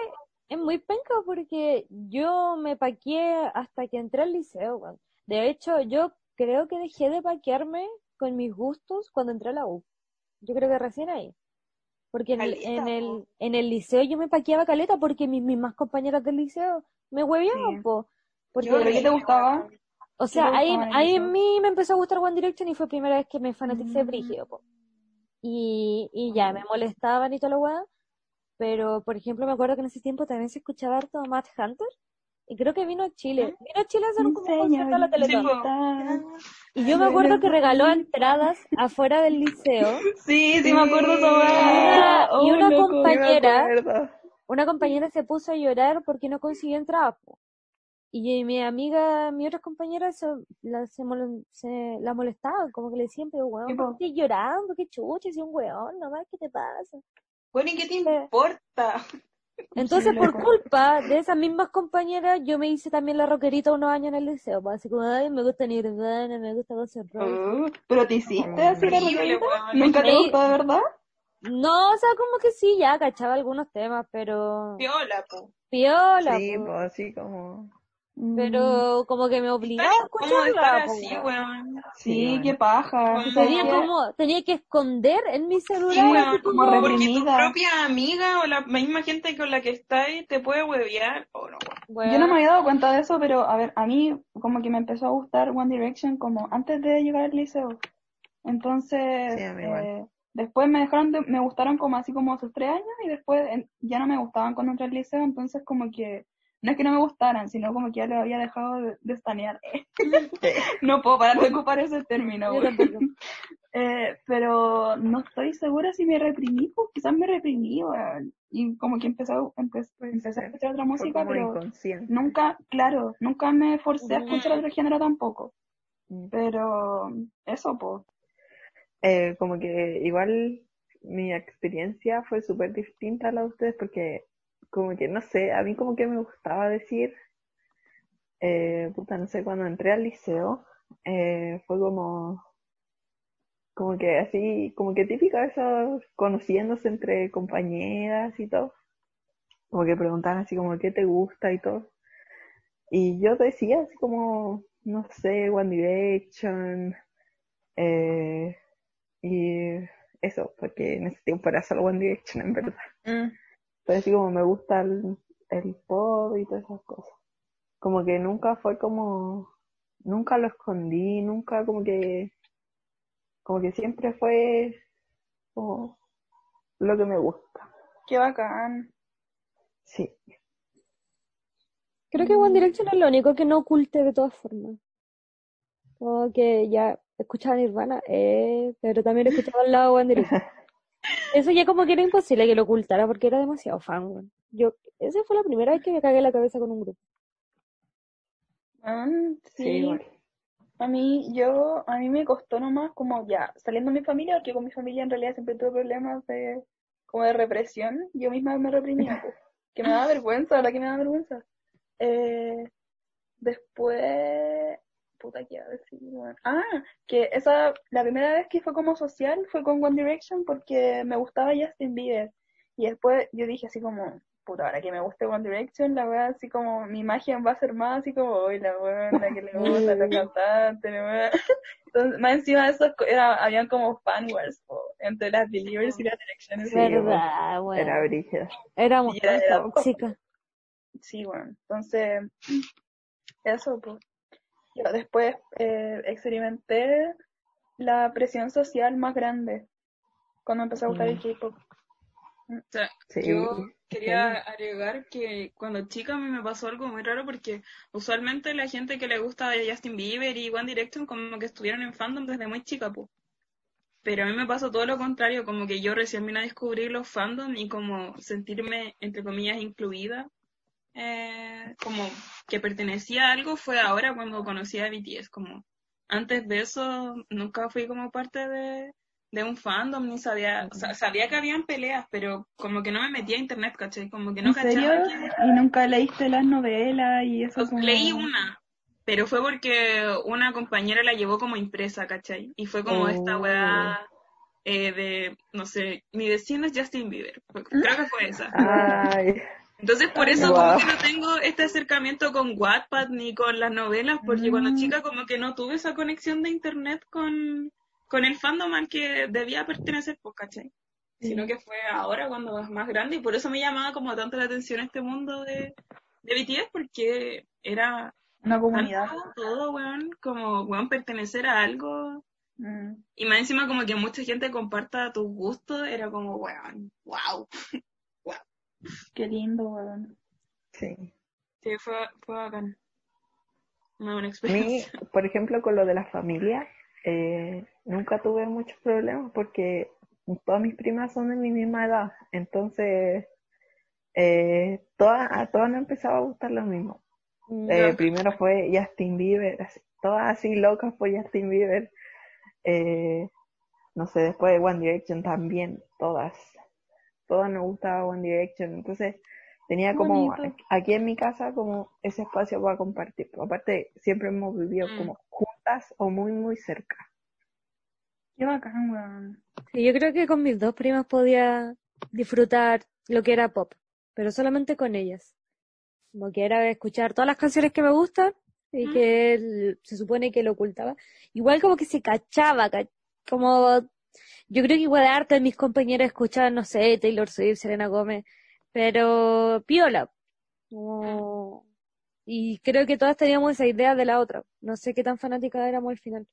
Es muy penca porque yo me paqueé hasta que entré al liceo, weón. De hecho, yo creo que dejé de paquearme con mis gustos cuando entré a la U. Yo creo que recién ahí. Porque en el, en el, en el liceo yo me paqueaba caleta porque mis mismas compañeras del liceo me hueveaban, Sí. po. Porque, Yo ¿Pero qué te gustaba? o sea, ahí, ahí en mí me empezó a gustar One Direction y fue la primera vez que me fanaticé Mm. brígido, po. Y, y ya, me molestaban y la weá. Pero, por ejemplo, me acuerdo que en ese tiempo también se escuchaba harto Matt Hunter. Y creo que vino a Chile. Vino a Chile a hacer un, como un concierto a la Teletón. Y yo me acuerdo que regaló entradas afuera del liceo. *laughs* Sí, sí me acuerdo esa Y una- Oh, loco. compañera-. Una compañera se puso a llorar porque no consiguió entradas. Y mi amiga, mi otra compañera se, la, se, mol- se- la molestaba, como que le decían, pero weón, ¿por po. qué llorando? ¿Qué chucha? Si un weón, nomás, ¿qué te pasa? Bueno, ¿y qué te importa? *laughs* Entonces, por *laughs* culpa de esas mismas compañeras, yo me hice también la rockerita unos años en el liceo. pues, Así como, ay, me gusta Nirvana, me gusta Guns N'. Oh, ¿Pero te hiciste así la roquerita? ¿Nunca te gustó de verdad? No, o sea, como que sí, ya cachaba algunos temas, pero Piola, po. piola, Sí, po. pues así como. Mm, Pero como que me obligaba a ¿Cómo de estar escucharla. así, weón. weón? Sí, Sí, qué paja. Como- Tenía como, tenía que esconder en mi celular. Sí, así weón, como porque tu propia amiga o la misma gente con la que estás te puede huevear o no, weón. Weón. Yo no me había dado cuenta de eso, pero a ver, a mí como que me empezó a gustar One Direction como antes de llegar al liceo. Entonces, Sí, eh, después me dejaron de, me gustaron como así como a sus tres años y después en- ya no me gustaban cuando entré al liceo, entonces como que no es que no me gustaran, sino como que ya lo había dejado de, de estanear. *laughs* no puedo parar de ocupar ese término. *laughs* Eh, pero no estoy segura si me reprimí, pues quizás me reprimí, weón. Y como que empecé, a- empe- empecé a escuchar otra música, pero nunca, claro, nunca me forcé a escuchar otro género tampoco. Mm. Pero eso, pues. Eh, como que igual mi experiencia fue súper distinta a la de ustedes porque como que no sé, a mí como que me gustaba decir, eh, puta, no sé, cuando entré al liceo, eh, fue como, como que así, como que típica eso, conociéndose entre compañeras y todo, como que preguntaban así como qué te gusta y todo, y yo decía así como, no sé, One Direction, eh, y eso, porque en ese tiempo era solo One Direction, en verdad. Pero así como me gusta el, el pop y todas esas cosas. Como que nunca fue como, nunca lo escondí, nunca como que, como que siempre fue como lo que me gusta. Qué bacán. Sí, Creo que One Direction es lo único que no oculte de todas formas. Como que ya escuchaba Nirvana, eh, pero también escuchaba al lado One Direction. *laughs* Eso ya como que era imposible que lo ocultara porque era demasiado fan. Yo, esa fue la primera vez que me cagué la cabeza con un grupo. Ah, sí, a mí, yo, a mí me costó nomás como ya, saliendo de mi familia, porque con mi familia en realidad siempre tuve problemas de, como de represión, yo misma me reprimía, pues, *laughs* que me daba vergüenza, la que me daba vergüenza. Eh, después, puta, ¿qué iba a decir? Bueno, Ah, que esa, la primera vez que fue como social fue con One Direction porque me gustaba Justin Bieber. Y después yo dije así como, puta, ahora que me guste One Direction, la weá así como, mi imagen va a ser más así como, hoy la la que le gusta, la *laughs* cantante, la. Entonces, más encima de eso, era, habían como fan wars po, entre las Believers y las Directions. Sí, Verdad, weón. era brígida. Éramos era- era- tóxicas. Sí, bueno, entonces, eso, pues. Yo después eh, experimenté la presión social más grande cuando empecé a gustar el Mm. K-pop. O sea, Sí. yo quería agregar que cuando chica a mí me pasó algo muy raro porque usualmente la gente que le gusta de Justin Bieber y One Direction como que estuvieron en fandom desde muy chica, po. Pero a mí me pasó todo lo contrario, como que yo recién vine a descubrir los fandom y como sentirme, entre comillas, incluida, eh, como que pertenecía a algo fue ahora cuando conocí a BTS, como antes de eso nunca fui como parte de, de un fandom, ni sabía, o sea, sabía que habían peleas, pero como que no me metía a internet, ¿cachai? Como que no ¿En cachaba serio? ¿Y nunca leíste las novelas y eso? Pues como- Leí una, pero fue porque una compañera la llevó como impresa, ¿cachai? Y fue como esta Oh. weá eh, de, no sé, mi vecino es Justin Bieber. Fue- Creo que fue esa. Ay, Entonces, por eso como que no tengo este acercamiento con Wattpad ni con las novelas, porque cuando Mm. chica como que no tuve esa conexión de internet con, con el fandom al que debía pertenecer, pues, ¿cachai? Sino que fue ahora cuando vas más grande y por eso me llamaba como tanto la atención este mundo de, de BTS, porque era Una comunidad. todo, weón, como, weón, pertenecer a algo. Mm. Y más encima como que mucha gente comparta tus gustos, era como, weón, wow. Qué lindo, weón. sí. Sí, fue, fue bacán. Una buena A mí, experiencia. *laughs* por ejemplo, con lo de la familia, eh, nunca tuve muchos problemas porque todas mis primas son de mi misma edad. Entonces, eh, todas, a todas nos empezaba a gustar lo mismo. Eh, primero fue Justin Bieber, así- todas así locas por Justin Bieber. Eh, no sé, después de One Direction también, todas. Todas nos gustaba One Direction. Entonces, tenía como bonito. aquí en mi casa como ese espacio para compartir. Aparte, siempre hemos vivido Mm. como juntas o muy, muy cerca. Qué bacán, weón. Sí, yo creo que con mis dos primas podía disfrutar lo que era pop, pero solamente con ellas. Como que era escuchar todas las canciones que me gustan y Mm. que él se supone que lo ocultaba. Igual como que se cachaba, ca- como yo creo que igual harta de mis compañeros escuchaban, no sé, Taylor Swift, Selena Gómez, pero piola. Como- Y creo que todas teníamos esa idea de la otra. No sé qué tan fanática éramos al final,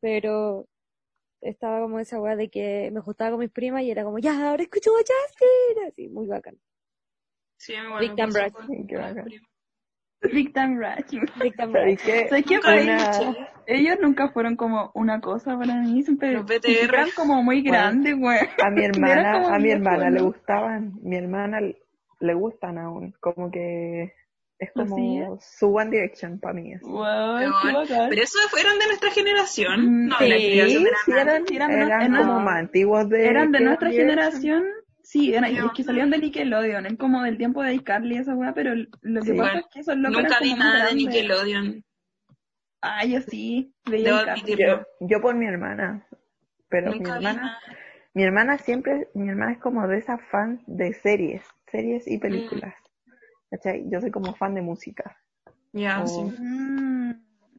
pero estaba como esa weá de que me gustaba con mis primas y era como, ya, ahora escucho a Justin, así, muy bacán. Sí, Big me pasó con- *laughs* con primas. Big Time Rush. Big Time ¿Sabes Rush. qué? ¿Sabes qué? Mucho. ellos nunca fueron como una cosa para mí, siempre eran como muy Bueno. grandes, weón. A mi *laughs* hermana, a mi hermana le ¿no? gustaban, mi hermana le gustan aún, como que es ¿Lo como sigue? su One Direction para mí. así. Wow, qué Weón, bacán. Pero eso fueron de nuestra generación, Mm, no de la sí, generación de la Sí, eran, Sí, eran de eran nuestra- como más antiguos de Eran de nuestra generación, sí, eran, es que salieron de Nickelodeon, es como del tiempo de iCarly esa weá, pero lo que Sí. pasa Bueno, es que esos locos Nunca vi nada de. Nickelodeon. Ah, yo sí, veía. Yo, yo por mi hermana, pero mi Nunca hermana, mi hermana siempre, mi hermana es como de esas fans de series, series y películas. ¿Cachai? Yo soy como fan de música. Ya, sí. Mm,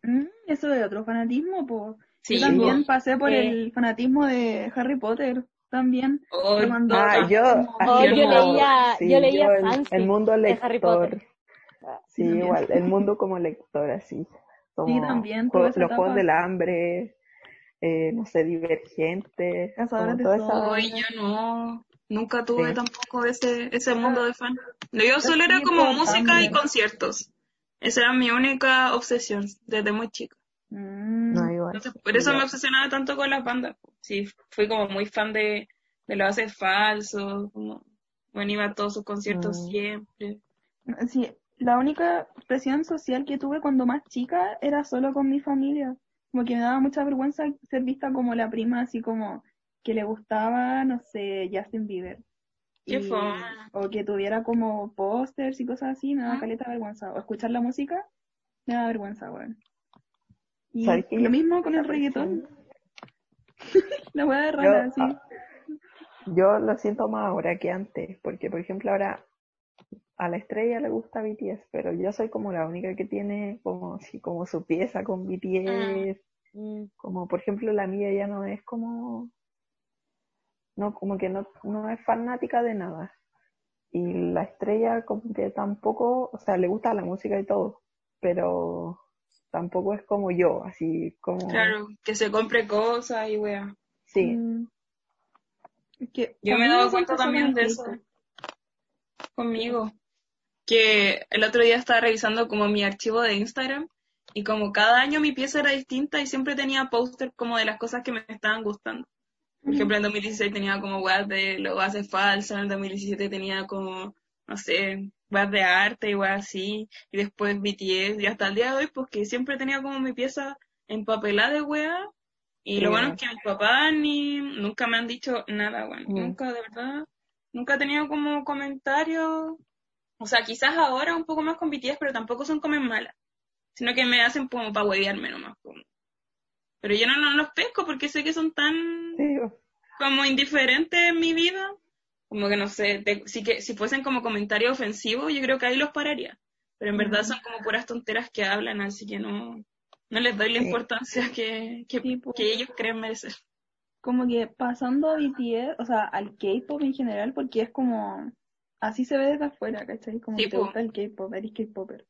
mm, eso de otro fanatismo, pues. Sí, yo también pasé por Sí. el fanatismo de Harry Potter, también. Oh, Ah, yo, Oh, yo leía- sí, yo leía el, mundo lector. Potter. Sí, También. igual, el mundo como lector, así. Como también, los juegos del hambre, eh, no sé, divergente, Cazadores de. Hoy yo no, nunca tuve Sí. tampoco ese, ese mundo de fan. Yo solo era sí, como música y conciertos. Esa era mi única obsesión desde muy chica. Mm, No, igual. Entonces, por eso me obsesionaba tanto con las bandas. Sí, fui como muy fan de, de los haces falsos, como, bueno, iba a todos sus conciertos Mm. siempre. Sí, la única presión social que tuve cuando más chica era solo con mi familia. Como que me daba mucha vergüenza ser vista como la prima, así como que le gustaba, no sé, Justin Bieber. Qué Y- o que tuviera como pósters y cosas así, me daba Ah. caleta vergüenza. O escuchar la música, me daba vergüenza, weón. Y lo mismo con el reggaetón, *laughs* la weá de rara, Yo- sí. ah, Yo lo siento más ahora que antes, porque por ejemplo ahora a la estrella le gusta BTS, pero yo soy como la única que tiene como así como su pieza con BTS, Mm. como por ejemplo la mía ya no es como no como que no, no es fanática de nada. Y la estrella como que tampoco, o sea, le gusta la música y todo, pero tampoco es como yo, así como Claro, que se compre cosas y wea. sí. Mm. Que Yo me he dado cuenta también de eso conmigo. Que el otro día estaba revisando como mi archivo de Instagram y como cada año mi pieza era distinta y siempre tenía póster como de las cosas que me estaban gustando. Por ejemplo, en 2016 tenía como weas de lo bases falsas, en 2017 tenía como, no sé, weas de arte y weas así, y después BTS, y hasta el día de hoy, pues que siempre tenía como mi pieza empapelada de weá. Y Sí. lo bueno es que mis papás ni nunca me han dicho nada, weón. Mm. Nunca, de verdad. Nunca he tenido como comentarios. O sea, quizás ahora un poco más con BTS, pero tampoco son como malas. Sino que me hacen como para huevearme nomás. como. Pero yo no, no los pesco porque sé que son tan Sí, como indiferentes en mi vida. Como que no sé, de- si, que, si fuesen como comentarios ofensivos, yo creo que ahí los pararía. Pero en verdad son como puras tonteras que hablan, así que no, no les doy la importancia que, que, Sí, pues. que ellos creen merecer. Como que pasando a BTS, o sea, al K-pop en general, porque es como, así se ve desde afuera, ¿cachai? Como Sí, que te po. gusta el K-pop, eres K-popper.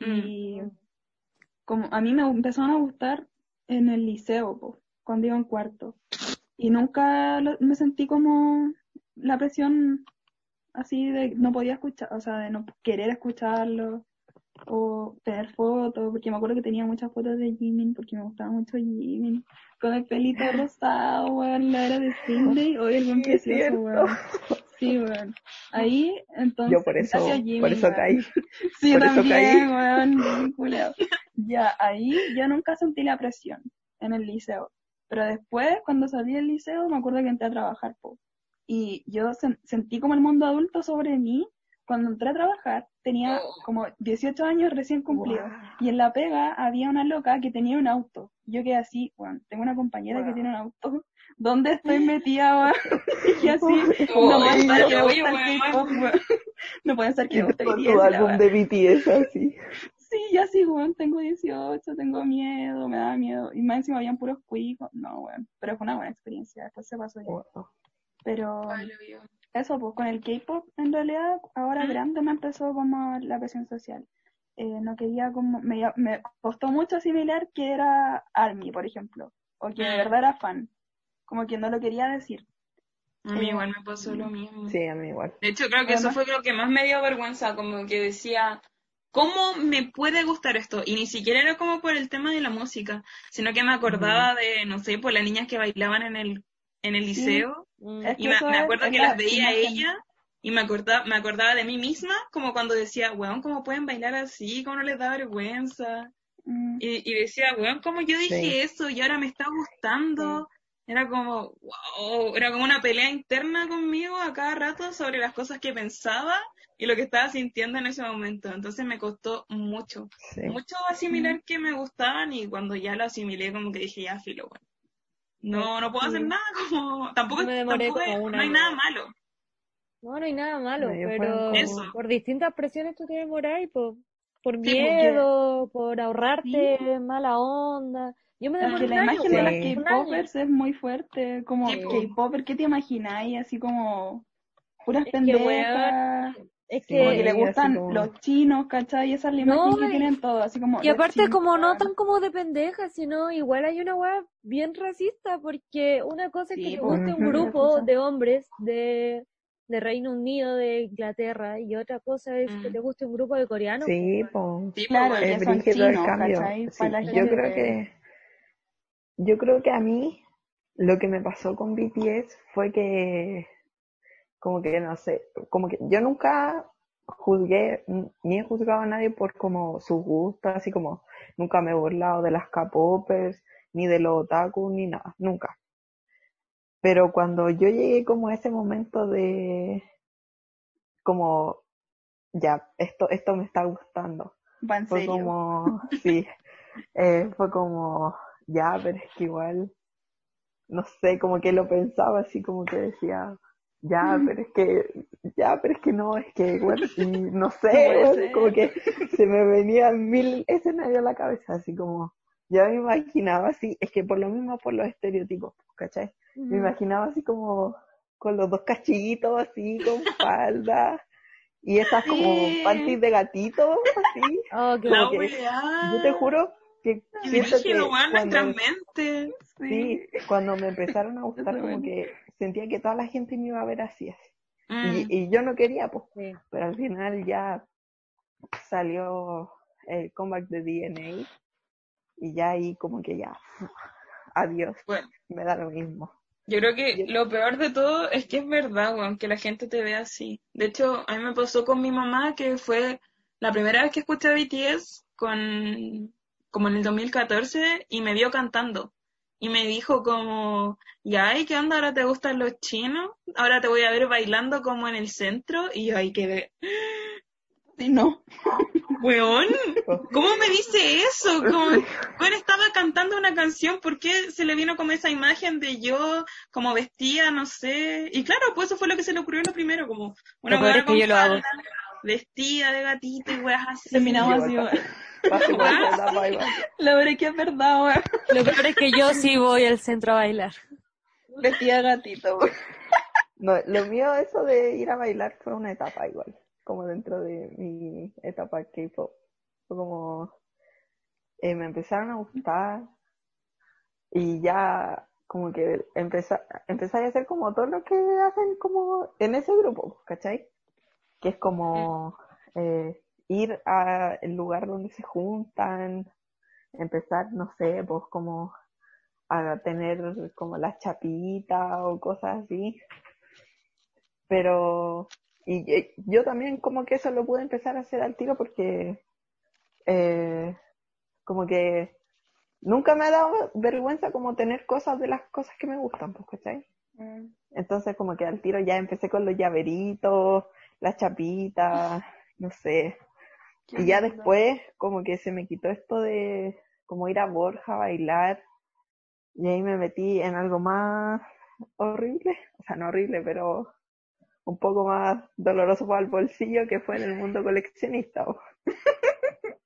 Mm. Y como a mí me empezaron a gustar en el liceo, po, cuando iba en cuarto. Y nunca lo- me sentí como la presión así de no podía escuchar, o sea, de no querer escucharlo o tener fotos, porque me acuerdo que tenía muchas fotos de Jimin, porque me gustaba mucho Jimin, con el pelito rosado, weón, la era de Day, *laughs* hoy el buen precioso, weón. Sí, weón. Ahí, entonces, Yo por eso, Jimin, *laughs* *laughs* por eso caí. Sí, Por eso también, caí. weón. Ya, ahí yo nunca sentí la presión en el liceo. Pero después, cuando salí del liceo, me acuerdo que entré a trabajar, po. Y yo sen- sentí como el mundo adulto sobre mí. Cuando entré a trabajar, tenía Oh. como 18 años recién cumplidos. Guau. Y en la pega había una loca que tenía un auto. Yo quedé así, weón, tengo una compañera que Wow. tiene un auto. ¿Dónde estoy metida? *laughs* Y así, Oh, no pueden saber que me oye, gusta el. *laughs* No pueden saber que Con tu la álbum de BTS así. Sí, ya sí, weón, tengo 18, tengo miedo, me da miedo. Y más encima habían puros cuicos. No, weón. Pero fue una buena experiencia, después se pasó ya. Wow. Pero eso, pues con el K-pop, en realidad, ahora ¿Mm? grande me empezó como la presión social. Eh, no quería como, me, me costó mucho asimilar que era ARMY, por ejemplo, o que de Mm. verdad era fan. Como que no lo quería decir. A mí Eh, igual me pasó lo mismo. Sí, a mí igual. De hecho, creo que eso fue lo que más me dio vergüenza, como que decía, ¿cómo me puede gustar esto? Y ni siquiera era como por el tema de la música, sino que me acordaba de, no sé, por las niñas que bailaban en el, en el liceo. Mm. Y me, acuerdo es que la las veía imagen. ella y me acordaba, me acordaba de mí misma, como cuando decía, weón, ¿cómo pueden bailar así? ¿Cómo no les da vergüenza? Mm, Y, y decía, weón, ¿cómo yo dije Sí. eso y ahora me está gustando? Era como, wow, era como una pelea interna conmigo a cada rato sobre las cosas que pensaba y lo que estaba sintiendo en ese momento. Entonces me costó mucho, Sí. mucho asimilar que me gustaban y cuando ya lo asimilé como que dije, ya, filo, bueno. No, no puedo hacer Sí. nada, como, tampoco, Me demoré tampoco como no hay nada malo. No, no hay nada malo, No, pero como- por distintas presiones tú te demoras por, por porque- miedo, por ahorrarte mala onda. Yo me demoré la año, imagen de Sí. año. K-popers es muy fuerte. Como Sí, po. K-popper, ¿qué te imagináis? Así como puras Es que, pendejas. Es que le gustan como- los chinos, ¿cachai? Esa es la imagen No, que y- tienen todos, así como y aparte chinos, como no tan como de pendejas, sino igual hay una weá bien racista, porque una cosa es que Sí, po. guste un grupo de hombres de, de Reino Unido, de Inglaterra, y otra cosa es que Mm. te guste un grupo de coreanos. Sí, po, po. Sí, Claro, pues, son el chinos, cambio. yo creo que yo creo que a mí lo que me pasó con BTS fue que como que no sé, como que yo nunca juzgué ni he juzgado a nadie por como sus gustos, así como nunca me he burlado de las K-popers, ni de los otaku, ni nada, nunca. Pero cuando yo llegué como a ese momento de como ya, esto, esto me está gustando. En Fue serio. como, sí, eh, fue como, ya, pero es que igual, no sé, como que lo pensaba así, como que decía, ya, pero es que, ya, pero es que no, es que, bueno, y no *laughs* sé, bueno, como que se me venían mil escenarios a la cabeza, así como, ya me imaginaba así, es que por lo mismo por los estereotipos, ¿cachai? Me imaginaba así como, con los dos cachillitos así, con falda, y esas como Sí. panties de gatito, así. Oh, La que-. Yo te juro que siento que nuestra cuando, mente. sí, cuando me empezaron a gustar, como que sentía que toda la gente me iba a ver así, así. Mm. Y, y yo no quería, pues, Sí. pero al final ya salió el comeback de DNA y ya ahí como que ya, adiós, Bueno, me da lo mismo. yo creo que lo peor de todo es que es verdad, weón, que la gente te ve así. De hecho, a mí me pasó con mi mamá que fue la primera vez que escuché a BTS con como en el 2014 y me vio cantando. Y me dijo como, ya, ¿y qué onda? ¿Ahora te gustan los chinos? Ahora te voy a ver bailando como en el centro. Y yo ahí quedé, Y no. *laughs* weón, ¿cómo me dice eso? Como, weón, estaba cantando una canción, ¿por qué se le vino como esa imagen de yo como vestida, no sé? Y claro, pues eso fue lo que se le ocurrió lo primero, como una yo con lo hago. falda, vestida de gatito y weas así. Terminamos así, La verdad es que es verdad, weón. Lo peor es que yo sí voy al centro a bailar. Vestida gatito, weón. No, lo mío, eso de ir a bailar fue una etapa igual, como dentro de mi etapa K-pop. Fue como, eh, me empezaron a gustar y ya como que empecé, empecé a hacer como todo lo que hacen como en ese grupo, ¿cachai? Que es como eh, ir al lugar donde se juntan, empezar, no sé, pues como a tener como las chapitas o cosas así. Pero, y yo también como que eso lo pude empezar a hacer al tiro porque, eh, como que nunca me ha dado vergüenza como tener cosas de las cosas que me gustan, pues, ¿cachai? Entonces como que al tiro ya empecé con los llaveritos, las chapitas, no sé. Y ya después como que se me quitó esto de como ir a Borja a bailar y ahí me metí en algo más horrible, o sea, no horrible, pero un poco más doloroso para el bolsillo que fue en el mundo coleccionista. *laughs*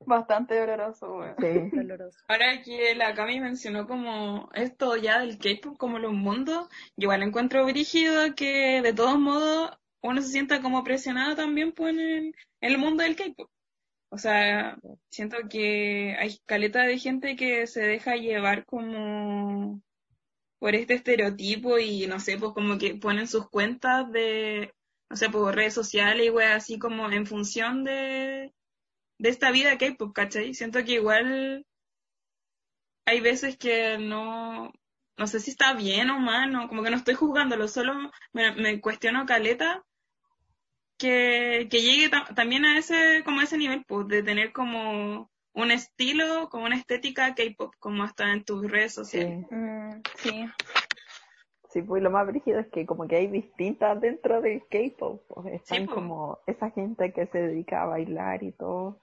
Bastante doloroso, weón. Sí. *laughs* Doloroso. Ahora que la Cami mencionó como esto ya del K-pop como los mundos, yo igual encuentro brígido que de todos modos uno se sienta como presionado también pues, en el, mundo del K-pop. O sea, siento que hay caleta de gente que se deja llevar como por este estereotipo y no sé, pues como que ponen sus cuentas de, no sé, por redes sociales y wey, así como en función de, de esta vida K-pop, ¿cachai? Siento que igual hay veces que no, no sé si está bien o mal, no, como que no estoy juzgándolo, solo me cuestiono caleta que, que llegue ta- también a ese, como a ese nivel, pues, de tener como un estilo, como una estética K-pop, como hasta en tus redes sociales. Sí. Mm, sí. Sí, pues lo más brígido es que como que hay distintas dentro del K-pop. pues, Están po. como esa gente que se dedica a bailar y todo.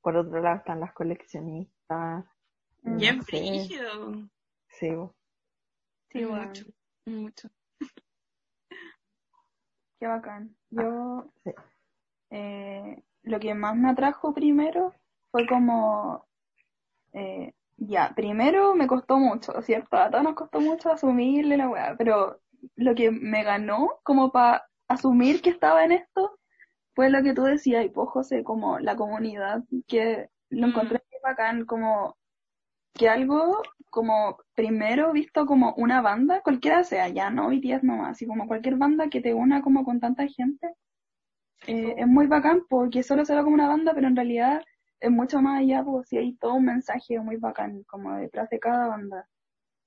Por otro lado están las coleccionistas. Mm, Bien no sé. brígido. Sí, po. Sí, weón. mucho, mucho. Qué bacán. Yo, sí. eh, lo que más me atrajo primero fue como, eh, ya, primero me costó mucho, ¿cierto? A todos nos costó mucho asumirle la weá, pero lo que me ganó como para asumir que estaba en esto fue lo que tú decías, y pues José, como la comunidad, que lo Mm. encontré muy bacán, como que algo como primero visto como una banda, cualquiera sea, ya no BTS nomás, así como cualquier banda que te una como con tanta gente, eh, es muy bacán porque solo se ve como una banda, pero en realidad es mucho más allá, pues si hay todo un mensaje muy bacán como detrás de cada banda.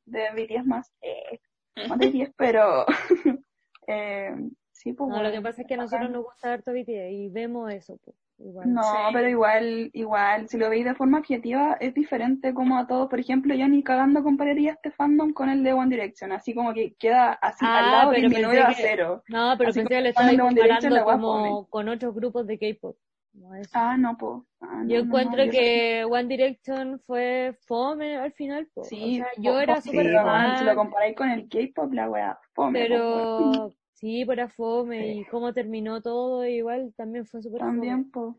De BTS más, eh, más de 10, pero *laughs* eh, sí, pues No, lo que pasa es que a nosotros nos gusta harto BTS y vemos eso, pues, igual. No, Sí. pero igual, igual, si lo veis de forma objetiva, es diferente como a todos. Por ejemplo, yo ni cagando compararía este fandom con el de One Direction, así como que queda así Ah, al lado pero disminuido pensé a que- cero. No, pero Así pensé que lo estaba cuando One Direction comparando como con otros grupos de K-pop. No. Ah, no, po. Ah, no, Yo no, encuentro no, yo que One Direction fue fome al final, po. Sí, o sea, po- yo era súper sí, fan, Si lo comparáis con el K-pop, la wea, fome, po, pero *laughs* sí, era fome Sí. y cómo terminó todo igual también fue súper. También, po.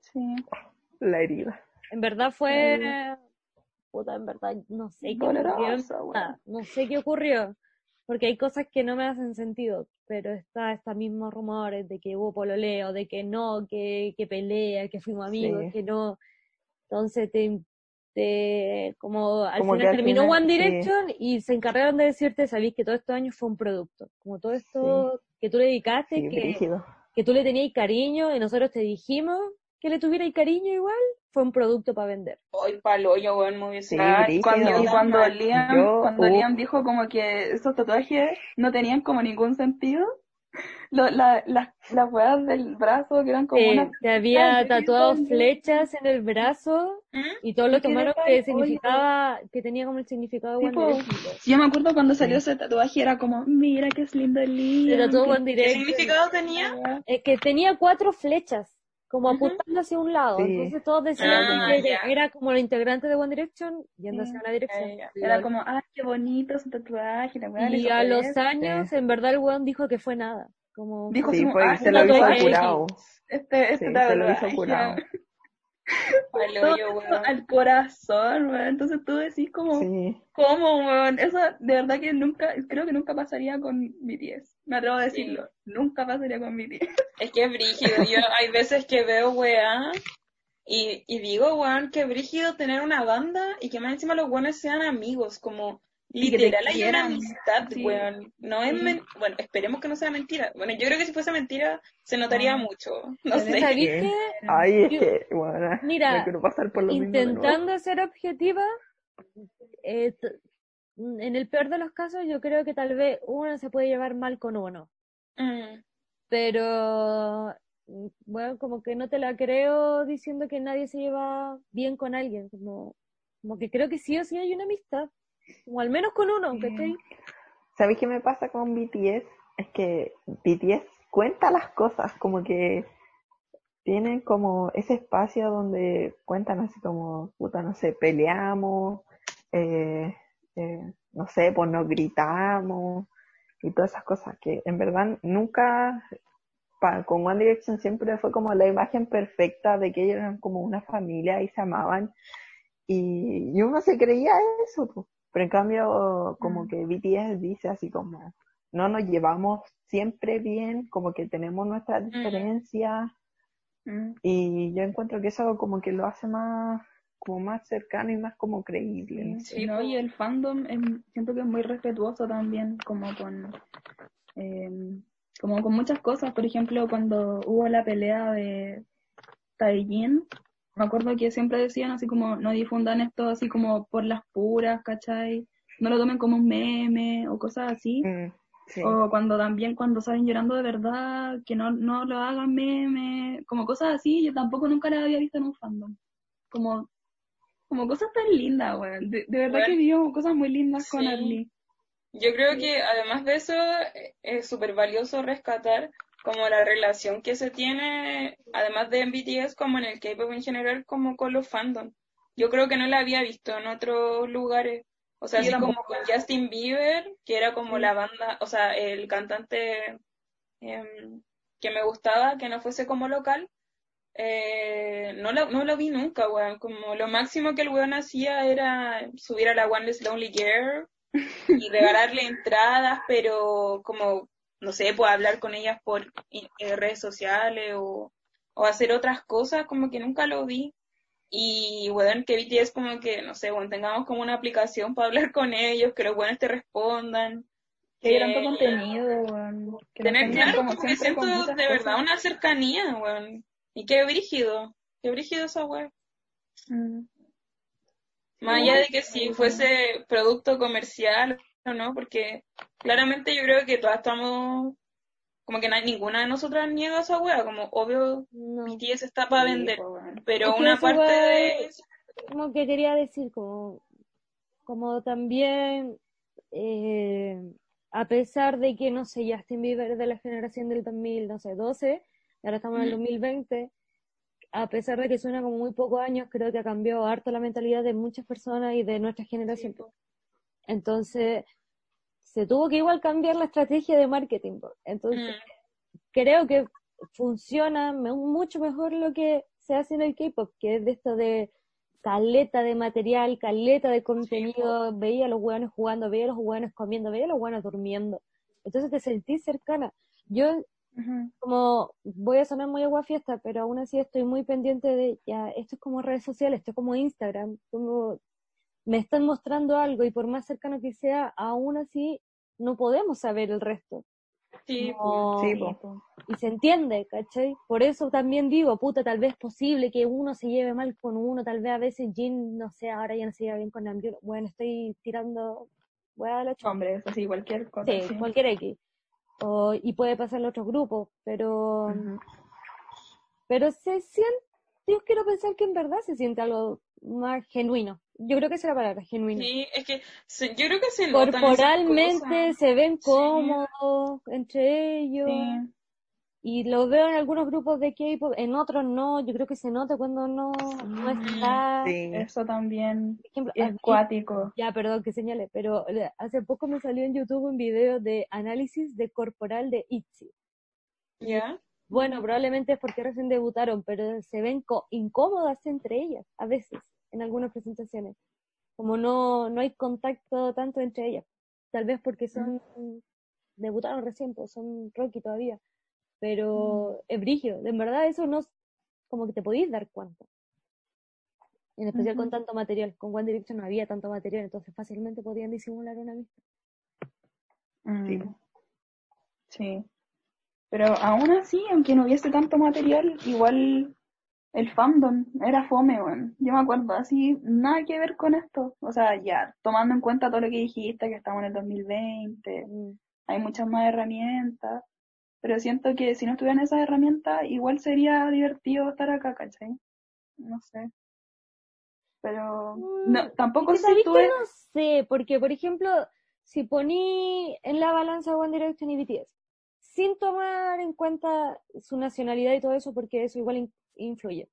Sí. La herida. En verdad fue, puta, en verdad no sé qué ocurrió, no sé qué ocurrió, porque hay cosas que no me hacen sentido, pero está estos mismos rumores de que hubo pololeo, de que no, que, que pelea, que fuimos amigos, Sí. que no, entonces te, te como al Como que final al terminó final, One sí. Direction y se encargaron de decirte, sabéis que todos estos años fue un producto, como todo esto que tú le dedicaste, Sí, que, que tú le tenías cariño y nosotros te dijimos que le tuvierais cariño igual, fue un producto para vender. Hoy palo, yo, weón, me hubiese cuando, y cuando Liam, Yo, cuando uh. Liam dijo como que esos tatuajes no tenían como ningún sentido, Lo- la, las las weas del brazo que eran como Sí, una... se había tatuado flechas en el brazo ¿Mm? y todos lo ¿Y qué tomaron que significaba, que tenía como el significado de Sí, One po. Direction. Yo me acuerdo cuando salió ese tatuaje era como, mira que es lindo el ¿Qué significado tenía? Es que tenía cuatro flechas, como apuntando hacia un lado. Sí. Entonces todos decían Ah, que era como los integrantes de One Direction yendo hacia Sí. una dirección. Eh, Era como, ay, qué bonito su tatuaje, la Y a los años, en verdad, el weón dijo que fue nada. Como, Dijo Sí, como, fue, ah, se lo hizo curado. Este, este Sí, se lo hizo curado. *laughs* *laughs* Al todo hoyo, eso weón. al corazón, weón. Entonces tú decís como, Sí. ¿cómo, weón? Eso de verdad que nunca, creo que nunca pasaría con BTS. Me atrevo a decirlo. Nunca pasaría con BTS. *laughs* Es que es brígido. Yo hay veces que veo weá y, y digo, weón, que brígido tener una banda y que más encima los weones sean amigos, como literal hay una amistad, Sí. weón. No es Sí. men- bueno, esperemos que no sea mentira. Bueno, yo creo que si fuese mentira se notaría No. mucho. No sé. ¿Sabiste? Ay, es Yo- que, bueno, Mira, no quiero pasar por lo mismo de nuevo. Intentando ser objetiva, eh, en el peor de los casos, yo creo que tal vez uno se puede llevar mal con uno. Mm. Pero, mm, bueno, como que no te la creo diciendo que nadie se lleva bien con alguien. Como, como que creo que sí o sí hay una amistad. O al menos con uno. ¿cachai? ¿Sabéis qué me pasa con BTS? Es que BTS cuenta las cosas, como que tienen como ese espacio donde cuentan así como, puta, no sé, peleamos, eh, eh, no sé, pues nos gritamos y todas esas cosas que en verdad nunca, pa- con One Direction siempre fue como la imagen perfecta de que ellos eran como una familia y se amaban y, y uno se creía eso, pues. Pero en cambio, como Mm. que BTS dice así como, no nos llevamos siempre bien, como que tenemos nuestras diferencias, Mm. y yo encuentro que eso como que lo hace más, como más cercano y más como creíble. no. Sí, ¿no? Y el fandom siento que es muy respetuoso también, como con, em, como con muchas cosas. Por ejemplo, cuando hubo la pelea de Taeyin, me acuerdo que siempre decían así como, no difundan esto así como por las puras, ¿cachai? No lo tomen como un meme o cosas así. Mm, sí. O cuando también cuando salen llorando de verdad, que no, no lo hagan meme, como cosas así, yo tampoco nunca las había visto en un fandom. Como, como cosas tan lindas, weón. De, de verdad Bueno, que vivió cosas muy lindas con. Arlie. Yo creo que además de eso eh, es súper valioso rescatar como la relación que se tiene, además de en BTS, como en el K-pop en general, como con los fandom. Yo creo que no la había visto en otros lugares. O sea, Sí, así como con Justin Bieber, que era como la banda, o sea, el cantante em, que me gustaba, que no fuese como local, eh, no, lo, no lo vi nunca, weón. Como lo máximo que el weón hacía era subir a la One Less Lonely Girl y *laughs* regalarle entradas, pero como, no sé, pues hablar con ellas por eh, redes sociales o, o hacer otras cosas, como que nunca lo vi. Y, weón, que BTS como que, no sé, bueno, tengamos como una aplicación para hablar con ellos, que los buenos te respondan. Que tanto contenido. Que nos Tener, claro, como que siento de verdad una cercanía, weón. Y qué brígido, qué brígido esa weón. Mm. Más allá de que si fuese producto comercial no, porque claramente yo creo que todas estamos, como que no hay- ninguna de nosotras niega esa wea, como obvio No. BTS está para vender, pero Es una parte de como que quería decir, como, como también, eh, a pesar de que, no sé, Justin Bieber de la generación del 2000, no sé, 12, y ahora estamos en el 2020, a pesar de que suena como muy pocos años, creo que ha cambiado harto la mentalidad de muchas personas y de nuestra generación. Entonces, se tuvo que igual cambiar la estrategia de marketing. Entonces, Mm, creo que funciona mucho mejor lo que se hace en el K-pop, que es de esto de caleta de material, caleta de contenido, veía a los hueones jugando, veía a los hueones comiendo, veía a los hueones durmiendo. Entonces te sentís cercana. Yo, como, voy a sonar muy agua fiesta, pero aún así estoy muy pendiente de, ya, esto es como redes sociales, esto es como Instagram, como me están mostrando algo y por más cercano que sea, aún así no podemos saber el resto. sí, Como- Sí, Sí, po. po. y se entiende, ¿cachai? Por eso también digo, puta, tal vez es posible que uno se lleve mal con uno, tal vez a veces Jin, no sé, ahora ya no se lleva bien con Namjoon. Bueno, estoy tirando hueá de la chumba. Hombres, así, cualquier cosa. Sí, sí. cualquier X. o, y puede pasar en otros grupos, pero, pero se siente, yo quiero pensar que en verdad se siente algo más genuino. Yo creo que esa es la palabra, genuino. Sí, es que se- yo creo que se notan esas Corporalmente cosas. se ven Sí. cómodos entre ellos. Sí. Y lo veo en algunos grupos de K-pop, en otros no. Yo creo que se nota cuando no, no está. Sí. Por Eso también ejemplo, a es mí- cuático. ya, perdón que señale, pero hace poco me salió en YouTube un video de análisis de corporal de ITZY. ¿Ya? Bueno, probablemente es porque recién debutaron, pero se ven co- incómodas entre ellas, a veces, en algunas presentaciones. Como no, no hay contacto tanto entre ellas. Tal vez porque son, debutaron recién, pues son Rocky todavía. Pero es brillo, de verdad eso no, es- como que te podéis dar cuenta. En especial con tanto material. Con One Direction no había tanto material, entonces fácilmente podían disimular una vista. Mm. Sí. Sí. Pero aún así, aunque no hubiese tanto material, igual el fandom era fome, weón. Yo me acuerdo, así, nada que ver con esto. O sea, ya, tomando en cuenta todo lo que dijiste, que estamos en el 2020, Mm. hay muchas más herramientas, pero siento que si no estuvieran esas herramientas, igual sería divertido estar acá, ¿cachai? No sé. Pero no, Mm, tampoco Es que sé tú que es- no sé, porque por ejemplo, si poní en la balanza One Direction y BTS, sin tomar en cuenta su nacionalidad y todo eso, porque eso igual in- influye.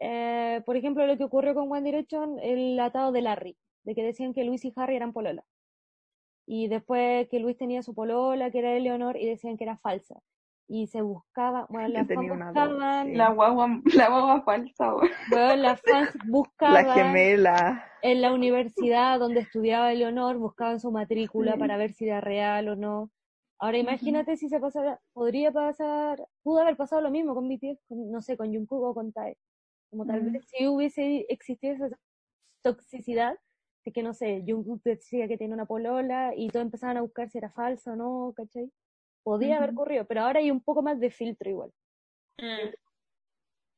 Eh, por ejemplo, lo que ocurrió con One Direction, el atado de Larry, de que decían que Luis y Harry eran polola. Y después que Luis tenía su polola, que era Eleonor, y decían que era falsa. Y se buscaba, bueno, *laughs* las fans buscaban, sí. la guagua, *laughs* la guagua falsa, bueno, las fans *laughs* La buscaban gemela. en la universidad donde estudiaba Eleonor, buscaban su matrícula Sí. para ver si era real o no. Ahora imagínate si se pasara, podría pasar, pudo haber pasado lo mismo con BTS, con, no sé, con Jungkook o con Tae. Como tal vez si hubiese existido esa toxicidad, de que no sé, Jungkook decía que tiene una polola y todos empezaban a buscar si era falso o no, ¿cachai? Podía haber ocurrido, pero ahora hay un poco más de filtro igual, Mm.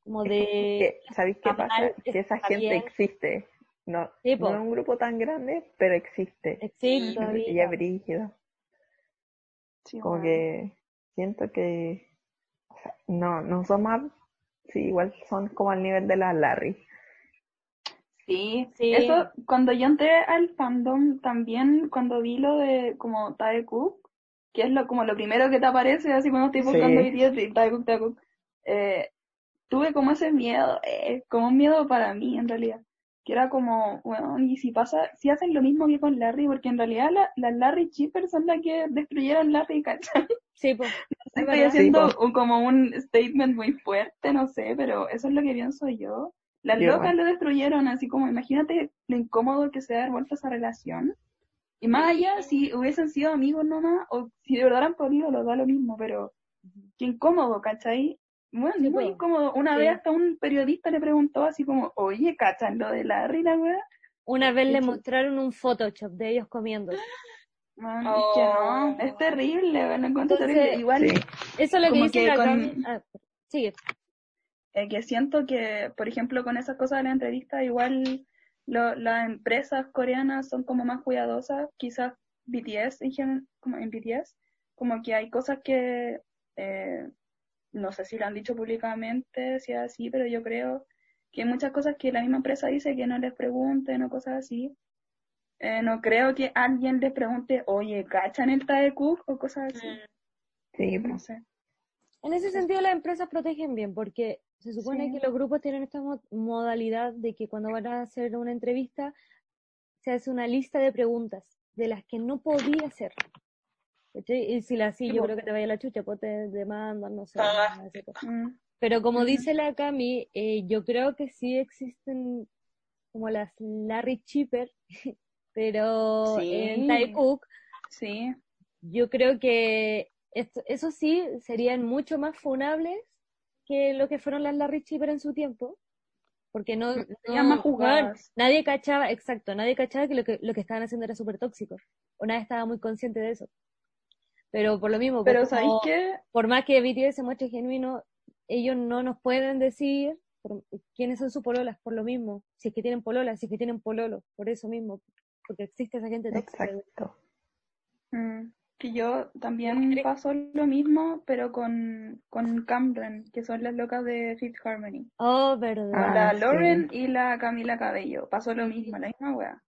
como de... ¿Sabéis qué pasa? Que esa gente bien. existe. No, no es un grupo tan grande, pero existe. Existe. Y es brígido. Sí, Como que siento que o sea, no, no son más, sí, igual son como al nivel de la Larry. Sí, Sí. eso, cuando yo entré al fandom, también cuando vi lo de como Tae Cook, que es lo, como lo primero que te aparece, así cuando estoy buscando Sí. BTS, y Tae Cook, Tae Cook, eh, tuve como ese miedo, eh, como un miedo para mí en realidad, que era como, bueno, y si pasa, si hacen lo mismo que con Larry, porque en realidad la- las Larry Chippers son las que destruyeron Larry, ¿cachai? Sí, pues. *laughs* Estoy verdad. haciendo Sí, como un statement muy fuerte, no sé, pero eso es lo que pienso yo. Las Yo locas lo destruyeron, así como imagínate lo incómodo que se ha vuelto esa relación. Y más allá, si hubiesen sido amigos nomás, o si de verdad eran podido, lo da lo mismo, pero qué incómodo, ¿cachai? Bueno, Sí, muy incómodo. Una Sí. vez hasta un periodista le preguntó así como, oye, ¿cachan lo de la la wea? Una vez le mostraron un Photoshop de ellos comiendo. *gasps* Man, es que no, Oh. es terrible, Entonces, terrible. Igual, Sí. Eso es lo que dice que la con- Cami. Ah, sigue. eh, que siento que, por ejemplo, con esas cosas de la entrevista, igual lo- las empresas coreanas son como más cuidadosas, quizás BTS, en como en BTS, como que hay cosas que, eh, no sé si lo han dicho públicamente, si es así, pero yo creo que hay muchas cosas que la misma empresa dice que no les pregunten o cosas así. Eh, no creo que alguien les pregunte, oye, ¿cachan el Tae Cook? o cosas así. Mm. Sí, No pues. sé. En ese sentido, las empresas protegen bien, porque se supone Sí. que los grupos tienen esta mo- modalidad de que cuando van a hacer una entrevista, se hace una lista de preguntas de las que no podía hacer. ¿Cachai? Y si la sí, yo creo que te vaya la chucha, pues te demandan, no sé. Ah. Mm, Pero como dice la Cami, eh, yo creo que sí existen como las Larry Chipper, *laughs* pero Sí. en Thai Cook sí, yo creo que esto, eso sí serían mucho más funables que lo que fueron las Larry Chipper en su tiempo, porque no, Serían no- más jugadas. nadie cachaba, exacto, nadie cachaba que lo que, lo que estaban haciendo era súper tóxico, o nadie estaba muy consciente de eso. Pero por lo mismo, pues, pero ¿sabéis como- qué? por más que BTS se muestre genuino, ellos no nos pueden decir por- quiénes son sus pololas por lo mismo, si es que tienen pololas, si es que tienen pololo, por eso mismo, porque existe esa gente tóxica. Exacto. Mm. que yo también pasó lo mismo, pero con, con Cameron, que son las locas de Fifth Harmony. Oh, verdad. Ah, la sí. Lauren y la Camila Cabello. Pasó lo mismo, la misma wea.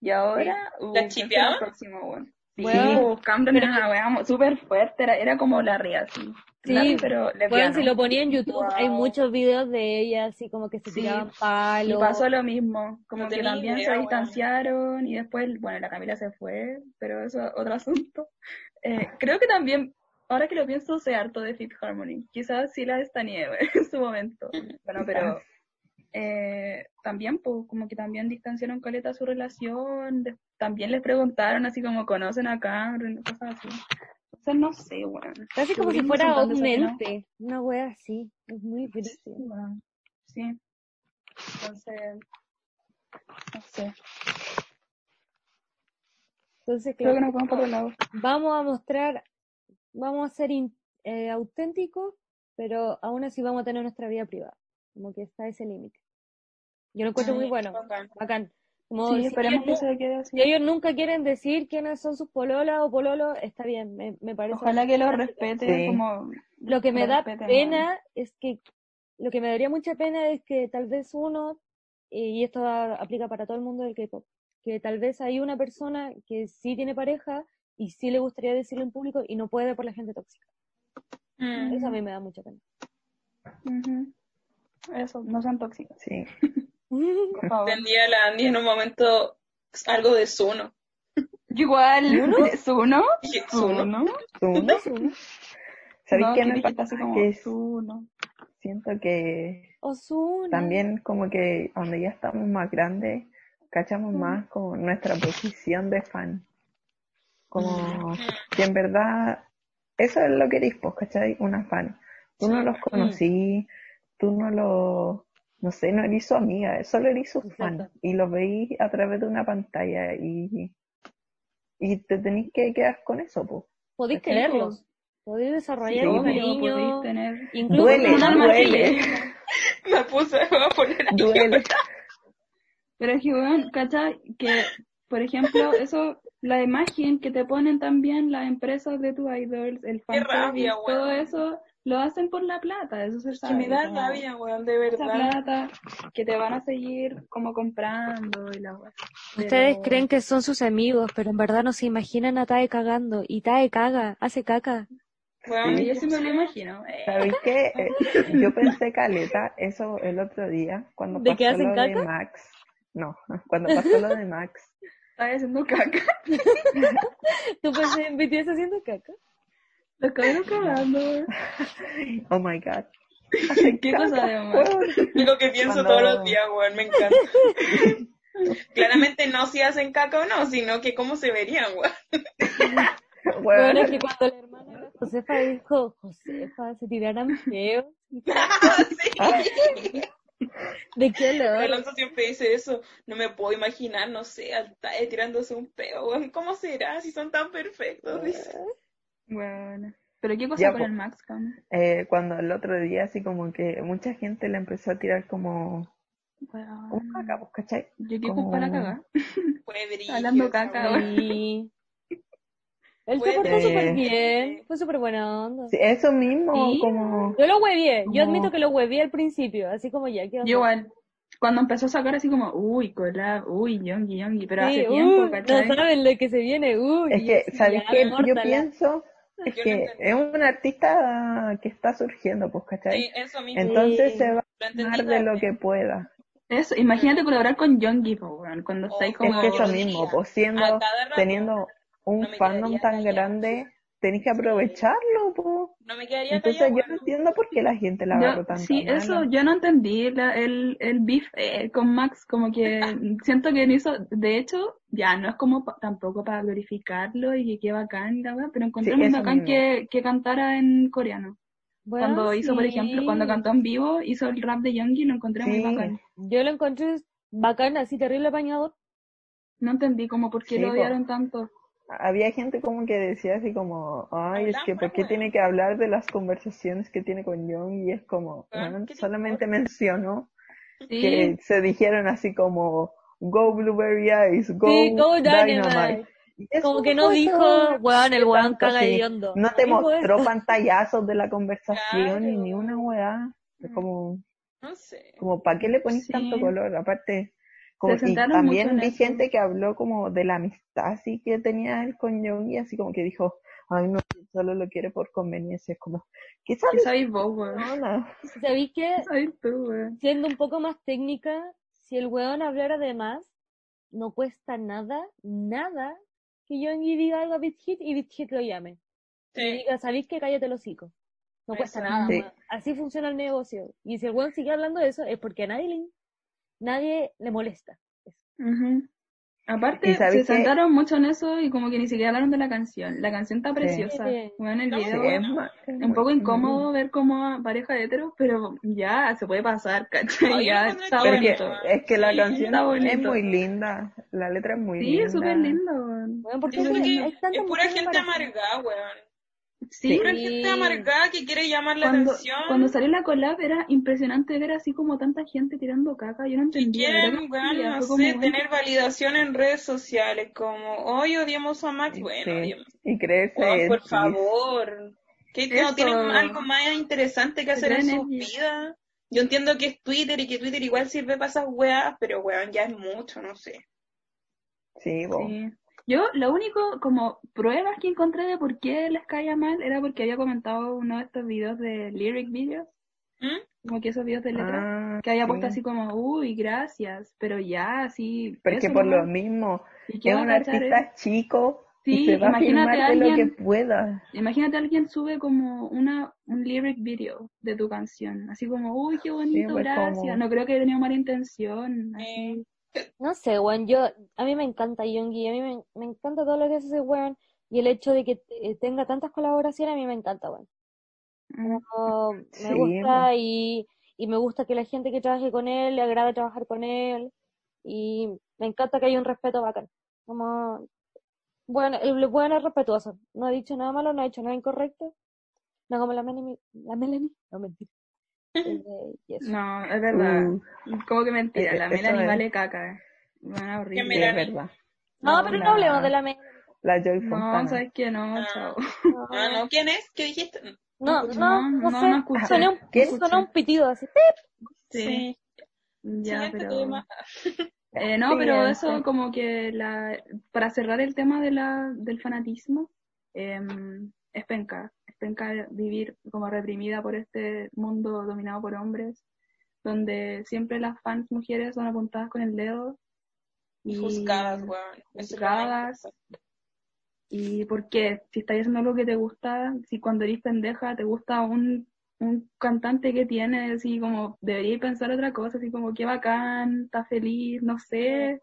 Y ahora, uh, ¿La ¿quién será chipeaban? el próximo, weón? Sí, pues, Cameron era una wea súper fuerte, era, era como la ría, sí. Sí, Larry, pero Bueno, si lo ponía en YouTube, hay Wow. muchos videos de ella así como que se Sí. tiraban Y palos. pasó lo mismo, como No que también idea, se distanciaron y después, bueno, la Camila se fue, pero eso es otro asunto. Eh, creo que también, ahora que lo pienso, sé harto de Fifth Harmony. Quizás sí la estaneé *laughs* en su momento. Bueno, pero eh, también, pues, como que también distanciaron caleta su relación. de- también les preguntaron así como conocen a Cameron, cosas así. Entonces, no sé, bueno. Casi como si fuera un ente. Una wea así. Es muy Sí, bueno, sí. Entonces, no sé. Entonces, Creo que claro, nos vamos lado. vamos a mostrar, vamos a ser in- eh, auténticos, pero aún así vamos a tener nuestra vida privada. Como que está ese límite. Yo lo encuentro muy bueno, Bacán. bacán. Como Sí, si esperemos que ellos, se quede así. si ellos nunca quieren decir quiénes son sus pololas o pololos, está bien, me, me parece. Ojalá que lo respete Sí. como Lo que me lo da respeten, pena es que, lo que me daría mucha pena es que tal vez uno, y esto aplica para todo el mundo del K-pop, que tal vez hay una persona que sí tiene pareja y sí le gustaría decirlo en público y no puede por la gente tóxica. Mm. Eso a mí me da mucha pena. Eso, no sean tóxicos, Sí. *laughs* por favor. Entendía la Andy en un momento algo de Zuno. Yo igual, ¿Suno? ¿Suno? ¿Tú no? ¿Sabes No, qué me pasa? Que Suno. siento que Ozuna. también como que cuando ya estamos más grandes, cachamos más como nuestra posición de fan. Como que en verdad, eso es lo que eres, pues, ¿cachai? Una fan. Tú no los conocí, tú no lo, no sé, no eres su amiga, solo eres su fan. Y los veis a través de una pantalla y, y te tenéis que quedar con eso, pues. Podéis quererlos. Podéis desarrollar Sí, cariño. podéis tener... Incluso Duele, duele. Me *laughs* puse, me voy a poner aquí. duele. Pero es que, weón, ¿cachai? Que, por ejemplo, *laughs* eso, la imagen que te ponen también las empresas de tus idols, el fan rabia, todo eso, lo hacen por la plata, eso se Que sabe. me da como rabia, weón, de Esa verdad. plata que te van a seguir como comprando y la weá. Ustedes Pero- creen que son sus amigos, pero en verdad no se imaginan a Tae cagando. Y Tae caga, hace caca. Weón, Sí, yo sí me lo imagino. *laughs* ¿Sabéis qué? Eh, yo pensé caleta eso el otro día cuando ¿De que pasó hacen lo de caca? Max. No, *laughs* cuando pasó lo de Max. Estaba haciendo caca. *laughs* ¿Tú pensás en BTS haciendo caca? Lo cabros cagando. weón. *laughs* Oh my god. *laughs* Qué cosa de más. Lo que pienso Cuando- todos los días, weón, me encanta. *laughs* Claramente no si hacen caca o no, sino que cómo se verían, weón. Bueno, Bueno, es que cuando la hermana de Josefa dijo, Josefa, se tiraran feos. sí. ¿De qué olor? Alonso siempre dice eso. No me puedo imaginar, no sé, al Tae tirándose un peo, weón. ¿Cómo será si son tan perfectos? Dice. Bueno. Pero qué cosa Ya, con el Max, Cam? eh, cuando el otro día así como que mucha gente le empezó a tirar como Weón. un caca, pues, ¿cachai? Yo qué Como- para cagar. Fue *laughs* brillo. Hablando caca. Sí. Él se portó súper bien, fue súper buena onda. Sí, eso mismo, Sí. como... Yo lo huevié, yo admito que lo huevié al principio, así como ya. Yo igual. Cuando empezó a sacar así como, uy, collab, uy, Yongi, Yongi, pero Sí, hace tiempo, uh, ¿cachai? no saben lo que se viene, uy. Es que, ¿sabes qué? Yo pienso es Yo que es un artista que está surgiendo, pues, ¿cachai? Sí, eso mismo. Entonces Sí. se va a dar de lo que pueda. Eso, imagínate colaborar con Yongi, cuando estáis Oh, como... Es que eso mismo, pues siendo, teniendo un no fandom tan grande, tenés que aprovecharlo, pues. No me quedaría Entonces callado, yo no entiendo por qué la gente la agarró tanto. sí, eso, yo no entendí la- el, el beef eh, con Max, como que *laughs* siento que eso, de hecho, ya no es como pa- tampoco para glorificarlo y que qué bacán, y la weá, pero encontré Sí, muy bacán que, que cantara en coreano. Bueno, cuando hizo, por ejemplo, cuando cantó en vivo, hizo el rap de Yongi, lo encontré muy Sí. bacán. Yo lo encontré bacán, así terrible apañador. No entendí como por qué Sí, lo po. odiaron tanto. Había gente como que decía así como, ay, es que ¿por qué tiene que hablar de las conversaciones que tiene con Young? Y es como, Ah, bueno, ¿qué te solamente mencionó Sí, que se dijeron así como, go Blueberry Eyes, go, sí, go Dynamite. Dynamite. Eso Como que no dijo, weón, el ¿Qué weón caga sí? hediondo. No te mostró pantallazos de la conversación ni, Claro. ni una weá. Es como, No sé. como ¿para qué le ponís Sí. tanto color? Aparte, como, y también vi eso. gente que habló como de la amistad así que tenía él con Yoongi, así como que dijo, ay no, solo lo quiere por conveniencia. Es como, ¿qué ¿Qué sabes? sabéis vos, weón? ¿Sabéis qué? ¿Qué weón? Siendo un poco más técnica, si el weón hablara de más, no cuesta nada, nada, que Yoongi diga algo a Big Hit y Big Hit lo llame. Y Sí. diga, ¿sabéis que cállate el hocico? No cuesta nada, Sí. Así funciona el negocio. Y si el weón sigue hablando de eso, es porque a nadie le, nadie le molesta. Ujú. Aparte, ¿Y sabes se qué? centraron mucho en eso y como que ni siquiera hablaron de la canción. La canción está preciosa. Sí. Weón, el No, Sí, video es es es un poco incómodo ver como pareja de heteros, pero ya se puede pasar, ¿cachai? Ay, ya está Pero es que, bonito. es que la Sí, canción está es muy linda, la letra es muy Sí, linda. es súper lindo, weón. Weón, ¿por qué Siento hay que es pura gente amargada, weón. Sí, Pura gente amargada que quiere llamar la cuando, atención. cuando salió la collab era impresionante ver así como tanta gente tirando caca. Yo no Y entendía. quieren, fue no sé, tener validación en redes sociales, como, hoy odiamos a Max, bueno, Sí, odiamos. Y creerse Weón, por favor. ¿Qué que no tienen algo más interesante que hacer en sus vidas? Yo entiendo que es Twitter y que Twitter igual sirve para esas weas, pero weón, ya es mucho, no sé. Sí, bo. Sí. Yo, lo único, como pruebas que encontré de por qué les caía mal era porque había comentado uno de estos videos de lyric videos, ¿Mm? como que esos videos de letra, Ah, que había sí. puesto así como, uy, gracias, pero ya, así. Porque por lo mismo, ¿Y qué es un artista chico Sí, y se va a imagínate de lo que alguien- pueda. Imagínate alguien sube como una un lyric video de tu canción, así como, uy, qué bonito, pues, gracias. como- No creo que haya tenido mala intención. así. No sé, weón, yo, a mí me encanta Yoongi, a mí me, me encanta todo lo que hace ese weón, y el hecho de que eh, tenga tantas colaboraciones, a mí me encanta, weón. Mm. Me Sí, gusta y, y me gusta que la gente que trabaje con él le agrade trabajar con él, y me encanta que haya un respeto bacán. Como, bueno, el weón es respetuoso, no ha dicho nada malo, no ha hecho nada incorrecto, no como la Melanie, la Melanie, no mentira. *laughs* Eh. No, es verdad. Uh, Como que mentira, Es que la Melanie es- vale caca. Bueno, horrible. ¿Qué sí, es verdad. No, No, pero la- no hablemos de la Melanie. La Joy No, Fontana. sabes que no, Ah. chao. *laughs* Ah, no, ¿quién es? ¿Qué dijiste? No, No, no, no, no, sé, no un, ¿Qué? sonó un pitido así, ¡pip! Sí, ya, pero... *laughs* Eh, no, pero eso como que la, para cerrar el tema de la, del fanatismo, em, es penca, penca vivir como reprimida por este mundo dominado por hombres, donde siempre las fans mujeres son apuntadas con el dedo Y juzgadas, weón. Juzgadas. ¿Y por qué? Si estás haciendo algo que te gusta, si cuando eres pendeja te gusta un, un cantante que tiene, así como deberías pensar otra cosa, así como qué bacán, está feliz, no sé,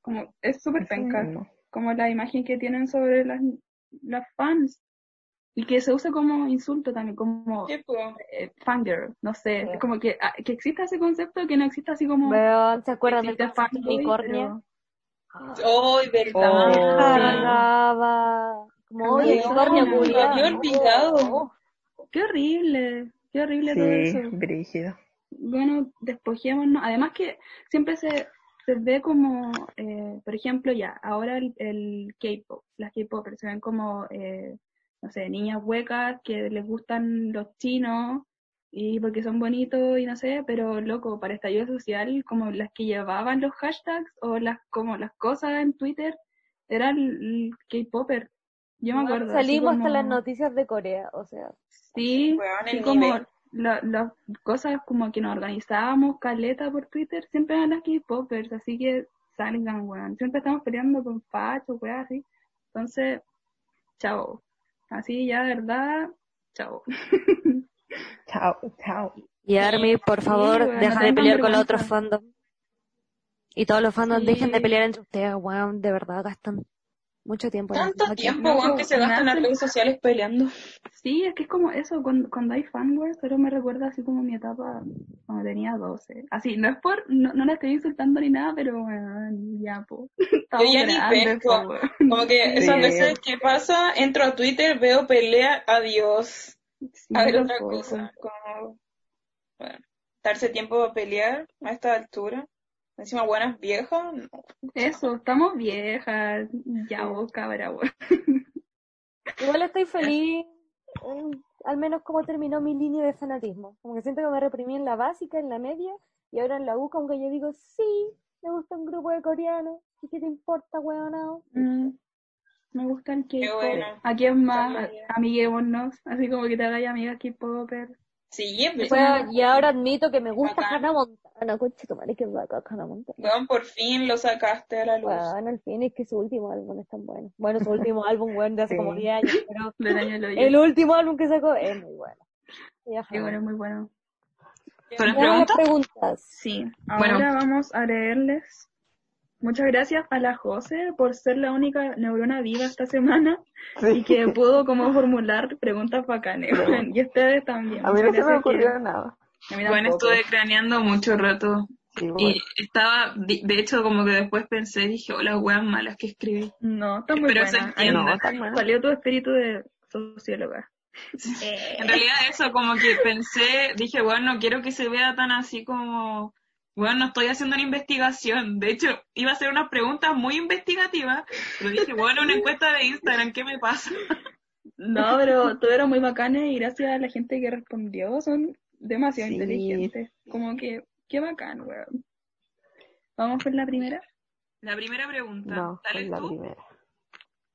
como es súper penca, como la imagen que tienen sobre las, las fans y que se usa como insulto también, como eh, fangirl, no sé, Sí. como que, ah, que exista ese concepto que no exista así como Weón, ¿se acuerdan del verdad. Oh, cargaba. Como, unicornio había olvidado. Oh, Qué horrible, qué horrible todo Sí, eso. brígido. bueno, despojémonos. Además que siempre se, se ve como, eh, por ejemplo, ya, ahora el, el K-pop, las K-popers se ven como, eh, no sé, niñas huecas que les gustan los chinos y porque son bonitos y no sé, pero loco, para estallido social, como las que llevaban los hashtags o las, como las cosas en Twitter, eran el K-popper. Yo me acuerdo. Salimos hasta las noticias de Corea, o sea. Sí, sí, como la- las cosas como que nos organizábamos, caleta por Twitter, siempre eran las K-popers, así que salgan, weón. Siempre estamos peleando con Pacho, weón, así. Entonces, chao. Así ya, de verdad, chao. *laughs* Chao, chao. Y Army, por favor, deja de pelear con los otros fandoms. Y todos los fandoms Sí. dejen de pelear entre ustedes, weón, de verdad gastan mucho tiempo. Tanto tiempo, No, weón, que se gastan las redes sociales peleando. Sí, es que es como eso, cuando, cuando hay fanware, pero me recuerda así como mi etapa cuando tenía 12. Así, no es por, no, no la estoy insultando ni nada, pero weón, ya, po. *laughs* Estamos ya ni pesco. Como que Sí. esas veces que pasa, entro a Twitter, veo pelea, adiós. Sí, A ver otra cosa. Como, bueno, darse tiempo a pelear a esta altura. Encima buenas viejas, no. Eso, estamos viejas. Ya vos, cabra. Igual estoy feliz, eh, al menos como terminó mi línea de fanatismo. Como que siento que me reprimí en la básica, en la media, y ahora en la U como que yo digo, sí, me gusta un grupo de coreanos, ¿y qué te importa, weonado? Mm, me gusta el K-pop. bueno. ¿A quién más? Amiguémonos. Así como que te hagas amigas K-popper. Sí, y ahora admito que me gusta Bacán. Hannah Montana, conche tu madre, que bacán Hannah Montana. weón, por fin lo sacaste a la luz. Bueno, al fin es que su último álbum es tan bueno. Bueno, su último *laughs* álbum, bueno, de hace Sí. como 10 años, pero *laughs* el último álbum que sacó es muy bueno. Sí, bueno, muy bueno. ¿Son las preguntas? preguntas. Sí, Bueno. ahora vamos a leerles. Muchas gracias a la Jose por ser la única neurona viva esta semana y que pudo como formular preguntas bacanes. *laughs* Y ustedes también. A mí no se me que- ocurrió nada. Bueno, estuve craneando mucho rato. Sí, bueno. Y estaba, de hecho, como que después pensé, dije, oh, las weas malas que escribí. No, está muy Pero se buena. entiende. Ahí No. Salió tu espíritu de socióloga. Eh, *laughs* En realidad eso, como que pensé, dije, bueno, no quiero que se vea tan así como, bueno, no estoy haciendo una investigación. De hecho, iba a hacer unas preguntas muy investigativas, pero dije, bueno, una encuesta de Instagram, ¿qué me pasa? No, pero todo era muy bacanes y gracias a la gente que respondió son demasiado Sí. inteligentes. Como que, qué bacán, weón. Vamos con la primera. La primera pregunta, No, dale es la tú, primera.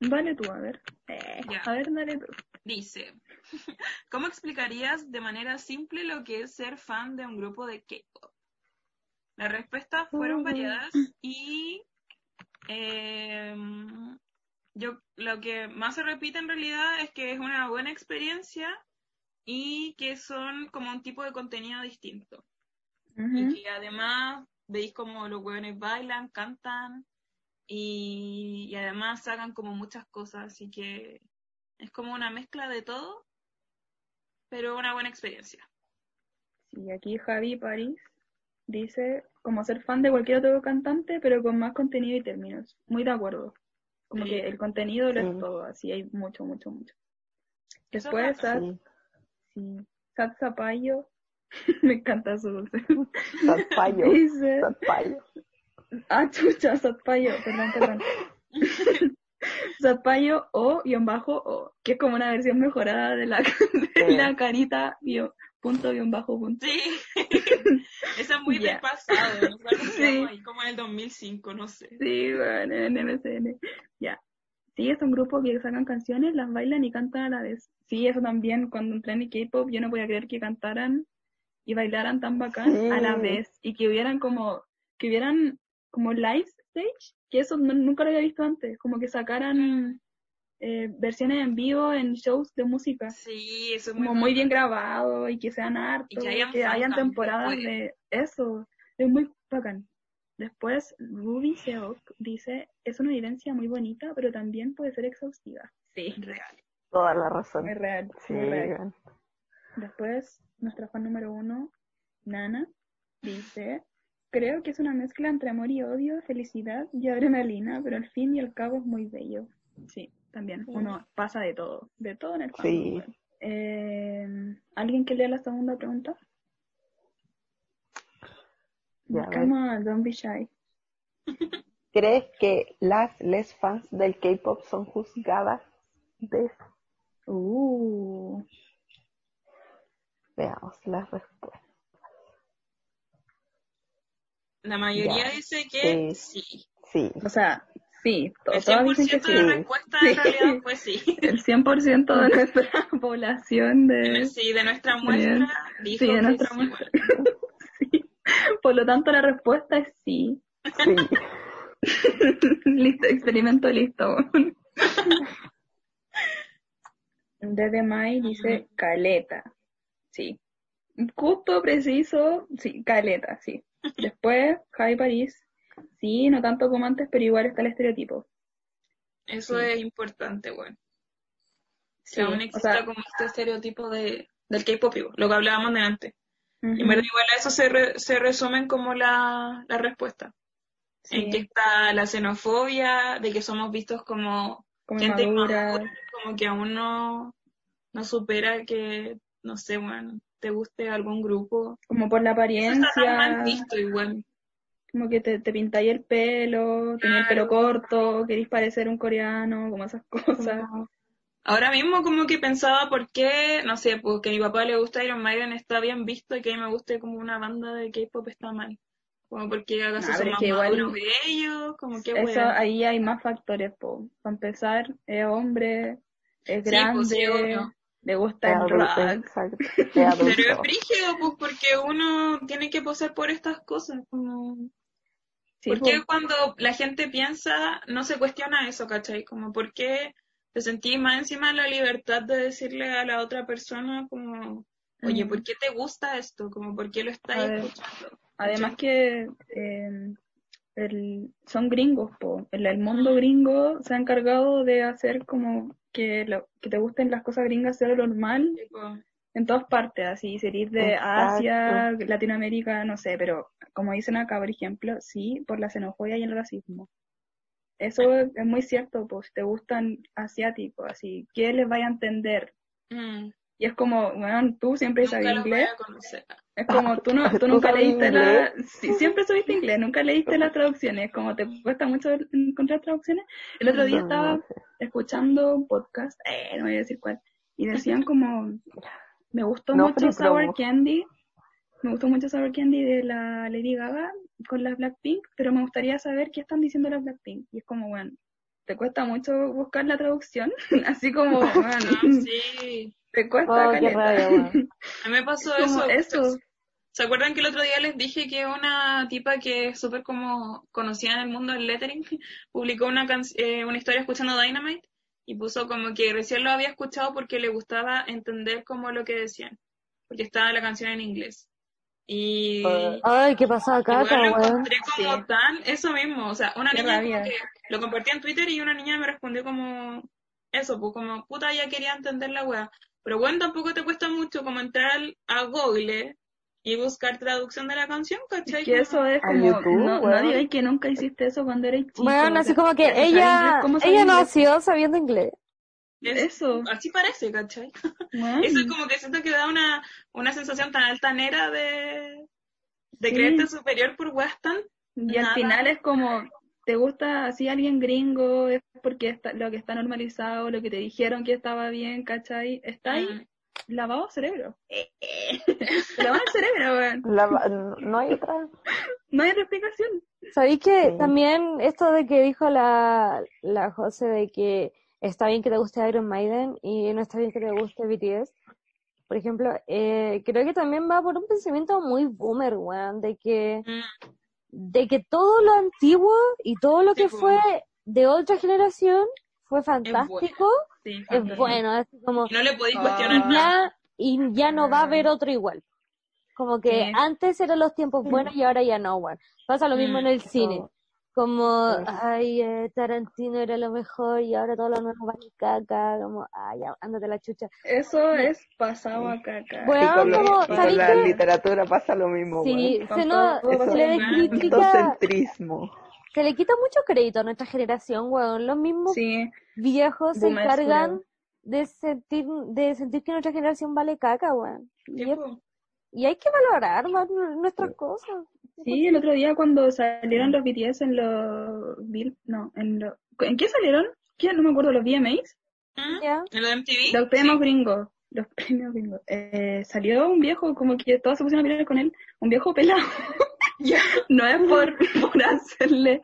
Dale tú, a ver. Eh. A ver, dale tú. dice, *laughs* ¿cómo explicarías de manera simple lo que es ser fan de un grupo de K-pop? Las respuestas fueron variadas y eh, yo lo que más se repite en realidad es que es una buena experiencia y que son como un tipo de contenido distinto. Y que además veis como los hueones bailan, cantan y, y además sacan como muchas cosas, así que es como una mezcla de todo, pero una buena experiencia. Sí, aquí Javi París dice como ser fan de cualquier otro cantante, pero con más contenido y términos. Muy de acuerdo. Como Sí. que el contenido lo Sí. es todo, así hay mucho, mucho, mucho. Después, es Sat, Sí. Sat Zapallo, *laughs* me encanta su dulce. *laughs* Dice, Satpayo. ah, chucha, Satpayo, perdón, perdón. *laughs* Satpayo o guion bajo o, que es como una versión mejorada de la, de la carita guión- punto guion bajo punto. Sí, *laughs* esa es muy del pasado, nosotros Sí. ahí como en el 2005, no sé. Sí, bueno, en MSN. Ya. Sí, es un grupo que sacan canciones, las bailan y cantan a la vez. Sí, eso también, cuando entré en K-pop, yo no podía creer que cantaran y bailaran tan bacán Sí. a la vez. Y que hubieran como, que hubieran como live stage, que eso no- nunca lo había visto antes. Como que sacaran eh, versiones en vivo en shows de música. Sí, eso es muy Como muy bien grabado y que sean hartos, Y que hayan que hayan fancam temporadas después. de eso. Es muy bacán. Después, Ruby Seok dice, es una evidencia muy bonita, pero también puede ser exhaustiva. Sí, Real. Toda la razón. muy real, Sí, real. Después, nuestra fan número uno, Nana, dice, creo que es una mezcla entre amor y odio, felicidad y adrenalina, pero al fin y al cabo es muy bello. Sí, también. Uno pasa de todo, de todo en el fandom, Sí. weón. Eh, ¿Alguien que lea la segunda pregunta? Ya. Come on, don't be shy. ¿Crees que las les fans del K-pop son juzgadas de eso? Uh, Veamos las respuestas. La mayoría Ya. dice que Sí. sí. Sí, o sea, sí, El todas dicen que 100% de la respuesta Sí. en realidad fue sí. El 100% de nuestra *laughs* población de... Sí, de nuestra muestra dijo Sí, de que nuestra sí, muestra. *laughs* Sí. Por lo tanto, la respuesta es sí. sí. *laughs* listo, experimento listo. Desde Mai dice caleta. Sí. Justo, preciso, sí, caleta, sí. Después, Javi París. Sí, no tanto como antes, pero igual está el estereotipo. Eso Sí. es importante, bueno. Si Sí, aún o sea- como este estereotipo de, del K-pop, lo que hablábamos delante. Y Ujú. en verdad igual a eso se, re- se resumen como la, la respuesta. Sí, En que está la xenofobia, de que somos vistos como como gente inmadura. como que aún no, no supera que, no sé, bueno, te guste algún grupo. como por la Eso está tan mal apariencia. visto igual. Como que te, te pintáis el pelo, tenéis el pelo Claro. corto, queréis parecer un coreano, como esas cosas. Ahora mismo como que pensaba por qué, no sé, pues que a mi papá le gusta Iron Maiden está bien visto y que a mí me guste como una banda de K-pop está mal. Como porque acaso Ah, son más maduros que ellos, como que Eso, wea. ahí hay más factores, po. Para empezar, es hombre, es Sí, grande, pues sí, le gusta el rock. *laughs* Pero es brígido, pues porque uno tiene que posar por estas cosas. Como... Sí, ¿Por qué cuando la gente piensa no se cuestiona eso, cachai? Como ¿por qué te sentís más encima de la libertad de decirle a la otra persona como, oye. ¿por qué te gusta esto? Como ¿por qué lo estás escuchando? Además que eh, el, son gringos, po. El, el mundo gringo se ha encargado de hacer como que, lo, que te gusten las cosas gringas sea lo normal en todas partes, así, series de Exacto. Asia, Latinoamérica, no sé, pero como dicen acá, por ejemplo, sí, por la xenofobia y el racismo. Eso es, es muy cierto, pues, si te gustan asiáticos, así, ¿qué les vaya a entender? mm, Y es como, bueno, tú siempre sabes inglés, es como, tú, no, tú *laughs* ¿Tú nunca leíste la... inglés? Sí, siempre subiste inglés, nunca leíste las traducciones, como te cuesta mucho encontrar traducciones. El otro día estaba escuchando un podcast, eh, no voy a decir cuál, y decían como, me gustó No mucho Sour promo. Candy, me gustó mucho Sour Candy de la Lady Gaga con las Blackpink, pero me gustaría saber qué están diciendo las Blackpink. Y es como, bueno, te cuesta mucho buscar la traducción, *laughs* así como, bueno, Ah, sí. te cuesta Oh. *laughs* A mí me pasó eso. ¿Se acuerdan que el otro día les dije que una tipa que es súper como conocida en el mundo del lettering *laughs* publicó una, can- eh, una historia escuchando Dynamite y puso como que recién lo había escuchado porque le gustaba entender como lo que decían, porque estaba la canción en inglés. Y Ay, qué pasada igual caca, lo encontré como Sí. tan, eso mismo, o sea, una Qué niña como que lo compartía en Twitter y una niña me respondió como eso, pues como puta ya quería entender la wea. Pero bueno, tampoco te cuesta mucho como entrar a Google y buscar traducción de la canción, ¿cachai? Que eso es como, YouTube, no, no weón. digáis que nunca hiciste eso cuando erais chico. Bueno, así como que ¿sabes ella, ella nació sabiendo inglés. Es- Eso, Así parece, ¿cachai? Eso es como que siento que da una, una sensación tan altanera de, de Sí. creerte superior por weas tan... Y al final es como, te gusta así alguien gringo, es porque está, lo que está normalizado, lo que te dijeron que estaba bien, ¿cachai? Está ahí, Mm. Lavado cerebro. Eh, eh. *laughs* El cerebro, weón. No hay otra. No hay otra explicación. ¿Sabéis que Sí. también esto de que dijo la, la José de que está bien que te guste Iron Maiden y no está bien que te guste BTS? Por ejemplo, eh, creo que también va por un pensamiento muy boomer, weón, de que, Mm. de que todo lo antiguo y todo lo que po. fue de otra generación fue fantástico, Sí, es bueno, así como, Y no le podéis Ah. cuestionar nada. ya, y ya no va a haber otro igual. Como que Sí. antes eran los tiempos buenos y ahora ya no, weón. Pasa lo mismo Mm, en el cine. Oh. Como, Sí. ay, eh, Tarantino era lo mejor y ahora todo lo nuevo vale caca. Como, ay, ándate la chucha. Eso es pasado a caca. Bueno, y con, lo- como, y con ¿sabéis la literatura pasa lo mismo, Sí, weón. se, no, se le lo mismo. critica, Endocentrismo. Se le quita mucho crédito a nuestra generación, weón. Los mismos Sí, viejos se encargan de sentir, de sentir que nuestra generación vale caca, weón. Y, es- Tipo, y hay que valorar más nuestras cosas. Sí, el otro día cuando salieron los BTS en los... Bill- No, en los... ¿En qué salieron? ¿Qué? No me acuerdo, los VMAs. ¿Mm? Ya. ¿En lo de MTV? Los premios gringos. Los *laughs* premios gringos. Eh, salió un viejo, como que todos se pusieron a mirar con él. Un viejo pelado. *laughs* Ya. No es por, por hacerle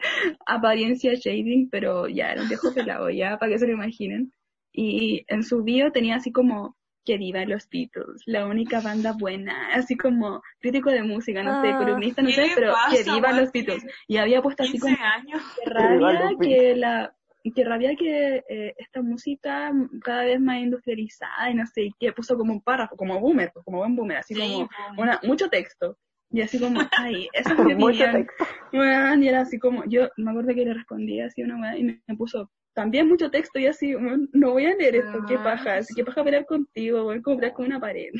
apariencia shading, pero ya era un viejo pelado, ya, para que se lo imaginen. Y en su bio tenía así como que viva los Beatles, la única banda buena, así como crítico de música, no sé, Ah. columnista, no ¿Qué sé, pero que pasa, viva los Beatles. Y había puesto así 15 como años. que rabia los que la que rabia que eh, esta música cada vez más industrializada y no sé, y que puso como un párrafo, como boomer, pues, como buen boomer, así Sí, como una, mucho texto. Y así como, *laughs* ay, esa es mi Mucho opinión. texto. Weón, y era así como, yo me acuerdo que le respondí así a una weá y me, me puso también mucho texto y así, no voy a leer esto, qué Ah. paja, así, qué paja pelear contigo, weón, como pelear con una pared.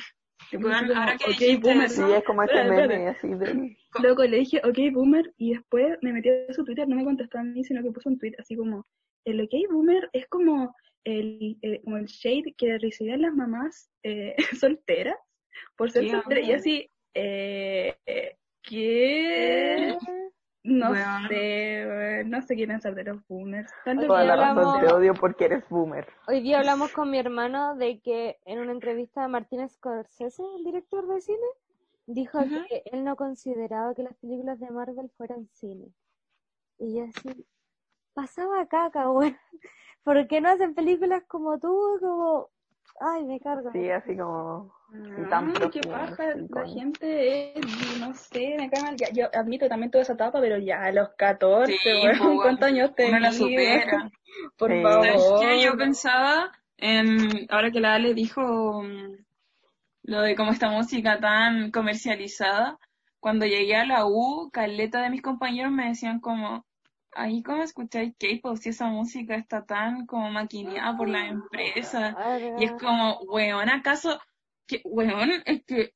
Y me Weón, puso como, ahora que ok, dijiste boomer. eso, Sí, es como este Espérate, meme así de... Luego le dije, ok, boomer, y después me metió a su Twitter, no me contestó a mí, sino que puso un tweet así como, el ok, boomer es como el, eh, como el shade que recibían las mamás eh, *laughs* solteras, por ser ¿Qué solteras, y así, eh, ¿qué? No Weón. sé, no sé qué pensar de los boomers. Toda la hablamos- razón te odio porque eres boomer. Hoy día hablamos con mi hermano de que en una entrevista de Martin Scorsese, el director de cine, dijo que él no consideraba que las películas de Marvel fueran cine. Y yo así, pasaba caca, weón. ¿Por qué no hacen películas como tú? Como, ay, me carga. Sí, así como... Ay, tan qué sí, la gente es, no sé, me cae mal. Ya, yo admito también toda esa etapa, pero ya a los 14, Sí, weón. ¿cuántos años tenía? Uno la supera. Por Sí. favor. ¿Sabes qué? Yo pensaba, en, ahora que la Ale dijo mm, lo de cómo esta música tan comercializada, cuando llegué a la U, caleta de mis compañeros me decían como, ahí cómo escucháis K-pop si esa música está tan como maquineada por la empresa. Y es como, weón, ¿acaso? que Weón, es que...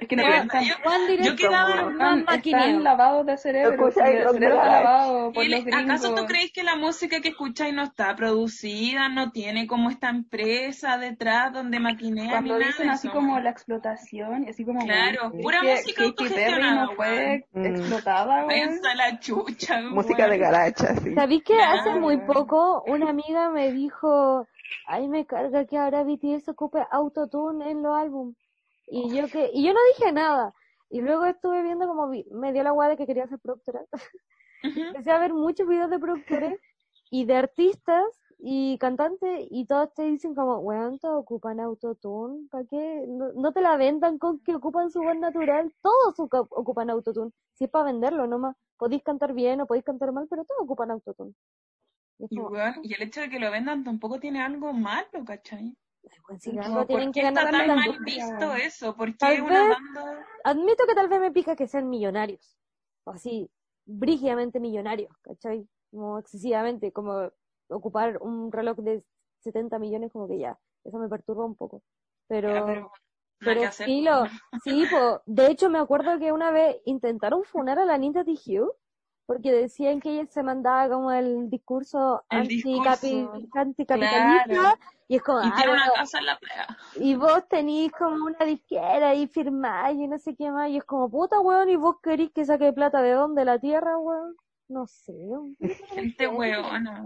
Es que no verdad, estar- yo- Direction quedaba- es Están, más están lavados de cerebro. Escucha el cerebro está lavado por ¿Qué los ¿Acaso tú crees que la música que escucháis no está producida, no tiene como esta empresa detrás donde maquinean Cuando ni nada dicen de así eso? como la explotación, y así como, Claro, weón, pura que música Perry autogestionada, no fue. Mm. explotada, weón. Váyanse a la chucha, *laughs* Música de garacha, sí. ¿Sabéis que hace Claro. muy poco una amiga me dijo, ay, me carga que ahora BTS ocupe autotune en los álbumes? Y yo que, y yo no dije nada. Y luego estuve viendo como vi- me dio la guada de que quería ser productora. Empecé a ver muchos videos de productores y de artistas y cantantes y todos te dicen como, weón, todos ocupan autotune, ¿para qué? No, no te la vendan con que ocupan su voz natural, todos ocu- ocupan autotune. Si es para venderlo nomás, podéis cantar bien o podéis cantar mal, pero todos ocupan autotune. Y Y, weón, y el hecho de que lo vendan tampoco tiene algo malo, ¿cachai? Weón, si Como, algo ¿Por tienen que ganar tan la mal industria, visto weón. eso? ¿Por qué Tal una vez- banda...? Admito que tal vez me pica que sean millonarios, o así, brígidamente millonarios, ¿cachai? Como excesivamente, como ocupar un reloj de 70 millones, como que ya, eso me perturba un poco. Pero, Ya, pero hacer. sí, po, de hecho me acuerdo que una vez intentaron funar a la Ninja Hugh porque decían que ella se mandaba como el discurso El anticapi- discurso, anticapitalista, claro. y es como, Y ah, tiene una bueno, casa en la playa. y vos tenís como una disquera y firmáis y no sé qué más, y es como, puta weón, y vos querís que saque plata de dónde, la tierra, weón. No sé. Gente weona.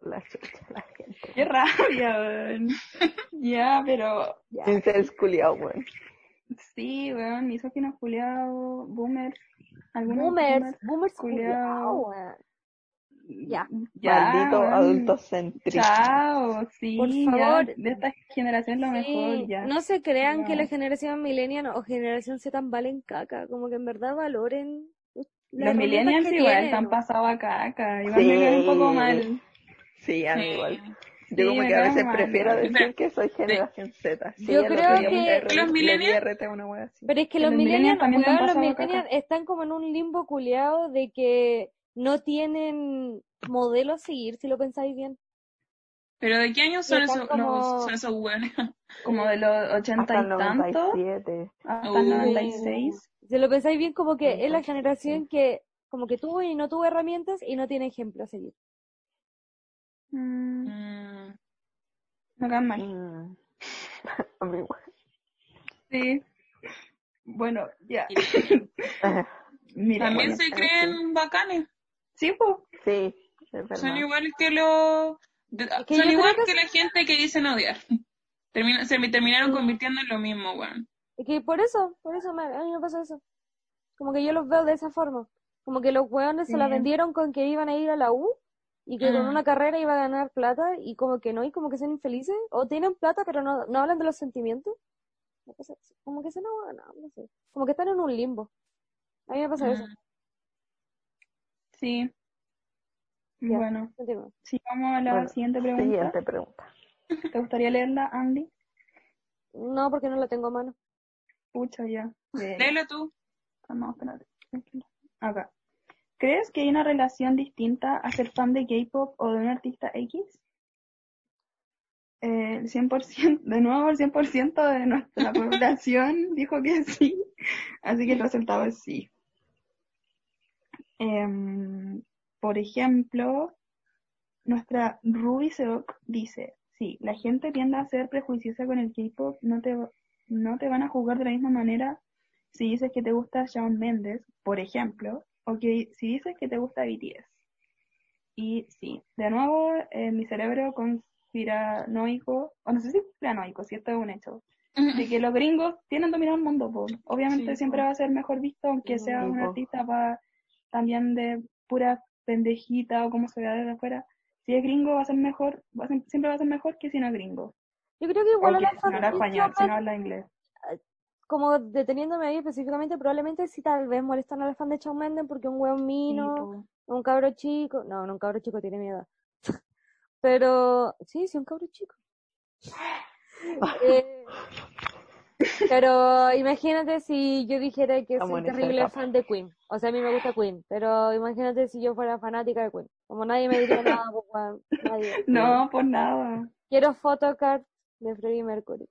La chucha, la gente. Qué rabia, weón. *laughs* ya, pero Ya. Incels culiao, weón. sí, weón, misógino culiao, boomer. Boomers, boomers culiao. culiao, weón. Ya. Ya, Maldito weón. adulto centrista. Chao, sí, Por ya, favor. de esta generación lo Sí, mejor, ya. no se crean que la generación millennial o generación Z valen caca, como que en verdad valoren Los millennials igual tienen, están weón. pasados a caca, igual me caen un poco Sí. mal. Sí, a mí Sí. igual. Sí, Yo como que a veces mal, prefiero decir que soy generación Z. Sí, Yo creo que le- los millennials- RT a una wea así. Pero es que Que los los millennials, millennials también weón, están los millennials están como en un limbo culeado de que no tienen modelo a seguir, si lo pensáis bien. ¿Pero de qué años son esos, como- los, son esos weones? *laughs* Como de los ochenta Hasta el y tantos 97. hasta el Uh. 96. Si lo pensáis bien, como que es la generación que como que tuvo y no tuvo herramientas y no tiene ejemplo a seguir. Mm, Mm, caen mal. Mm. *laughs* A mí igual. Sí. Bueno, ya. *laughs* Mira, También bueno, se creen bacanes. Sí, pues. Sí, es. Son igual que los... que son igual que, que la gente que dicen odiar. *laughs* Termina- se me terminaron convirtiendo en lo mismo, weón. Es que por eso, por eso me- a mí me pasa eso. Como que yo los veo de esa forma. Como que los hueones se la vendieron con que iban a ir a la U y que con Mm. una carrera iba a ganar plata y como que no, y como que son infelices. O tienen plata pero no, no hablan de los sentimientos. Como que se no, no, no sé. Como que están en un limbo. A mí me pasa eso. Mm. Sí. Ya. Bueno, si vamos a la Bueno, siguiente pregunta. Siguiente pregunta. ¿Te gustaría leerla, Andy? No, porque no la tengo a mano. Pucha, ya. *laughs* Eh, Léelo tú. Vamos, espérate. Tranquila. Acá. ¿Crees que hay una relación distinta a ser fan de K-pop o de un artista X? Eh, el 100%, de nuevo el 100% de nuestra *laughs* población dijo que sí, así que el resultado es sí. Em, por ejemplo, nuestra Ruby Seok dice, sí, la gente tiende a ser prejuiciosa con el K-pop, no te, no te van a juzgar de la misma manera si dices que te gusta Shawn Mendes, por ejemplo, ok, si dices que te gusta BTS, y sí, de nuevo, en mi cerebro conspiranoico, o no sé si conspiranoico, si esto es un hecho, de que los gringos tienen dominado el mundo, po. obviamente Sí, siempre po. va a ser mejor visto, aunque sea un artista también de pura pendejita o como se vea desde afuera. Si es gringo va a ser mejor, va a ser- siempre va a ser mejor que si no es gringo. Yo creo que igual o a que la si no habla español, si no habla inglés. Como deteniéndome ahí específicamente, probablemente sí tal vez molestan al fan de Shawn Mendes porque un Sí, mino, un cabro chico, no, no un cabro chico tiene miedo. *laughs* Pero, sí, sí, un cabro chico. *laughs* Eh, pero imagínate si yo dijera que soy terrible fan de Queen. O sea, a mí me gusta Queen, pero imagínate si yo fuera fanática de Queen. Como nadie me diría nada, pues, weón, nadie. *laughs* No, por nada. Quiero photocard de Freddie Mercury.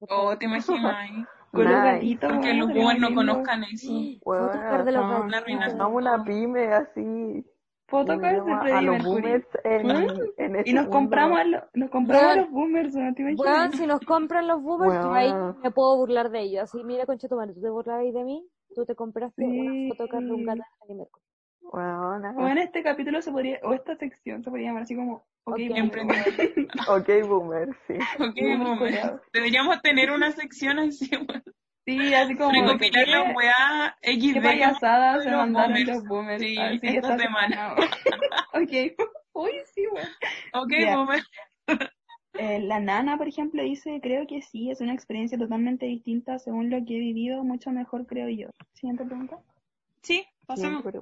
Oh, te imaginas. Con los Nice. gatitos, Aunque weón, los boomers no conozcan eso. Photocard de los gatitos. Hagamos una pyme así. Photocard de los Mercury. en, ¿Eh? en ese Y nos mundo. compramos, lo- nos compramos a Weón. los boomers, ¿no te imaginas? Weón, si nos compran los boomers, yo ahí me puedo burlar de ellos. Así, mira, concha tu madre, tú te burlabas de mí, tú te compraste Sí. una photocard de un gato de Freddie Mercury. Weona. O en este capítulo se podría, o esta sección se podría llamar así como, ok, boomer. *laughs* Ok, boomer, sí. Ok, Boomer. Deberíamos tener una sección así. Sí, así como, Recopilar ¿qué- las weá XD. qué payasadas se los mandaron boomers. los boomers. Sí, así esta semana. *laughs* ok, uy, sí, weón. Ok, Ya. boomer. Eh, la nana, por ejemplo, dice, creo que sí, es una experiencia totalmente distinta según lo que he vivido, mucho mejor creo yo. Siguiente pregunta. Sí, pasemos. Siempre.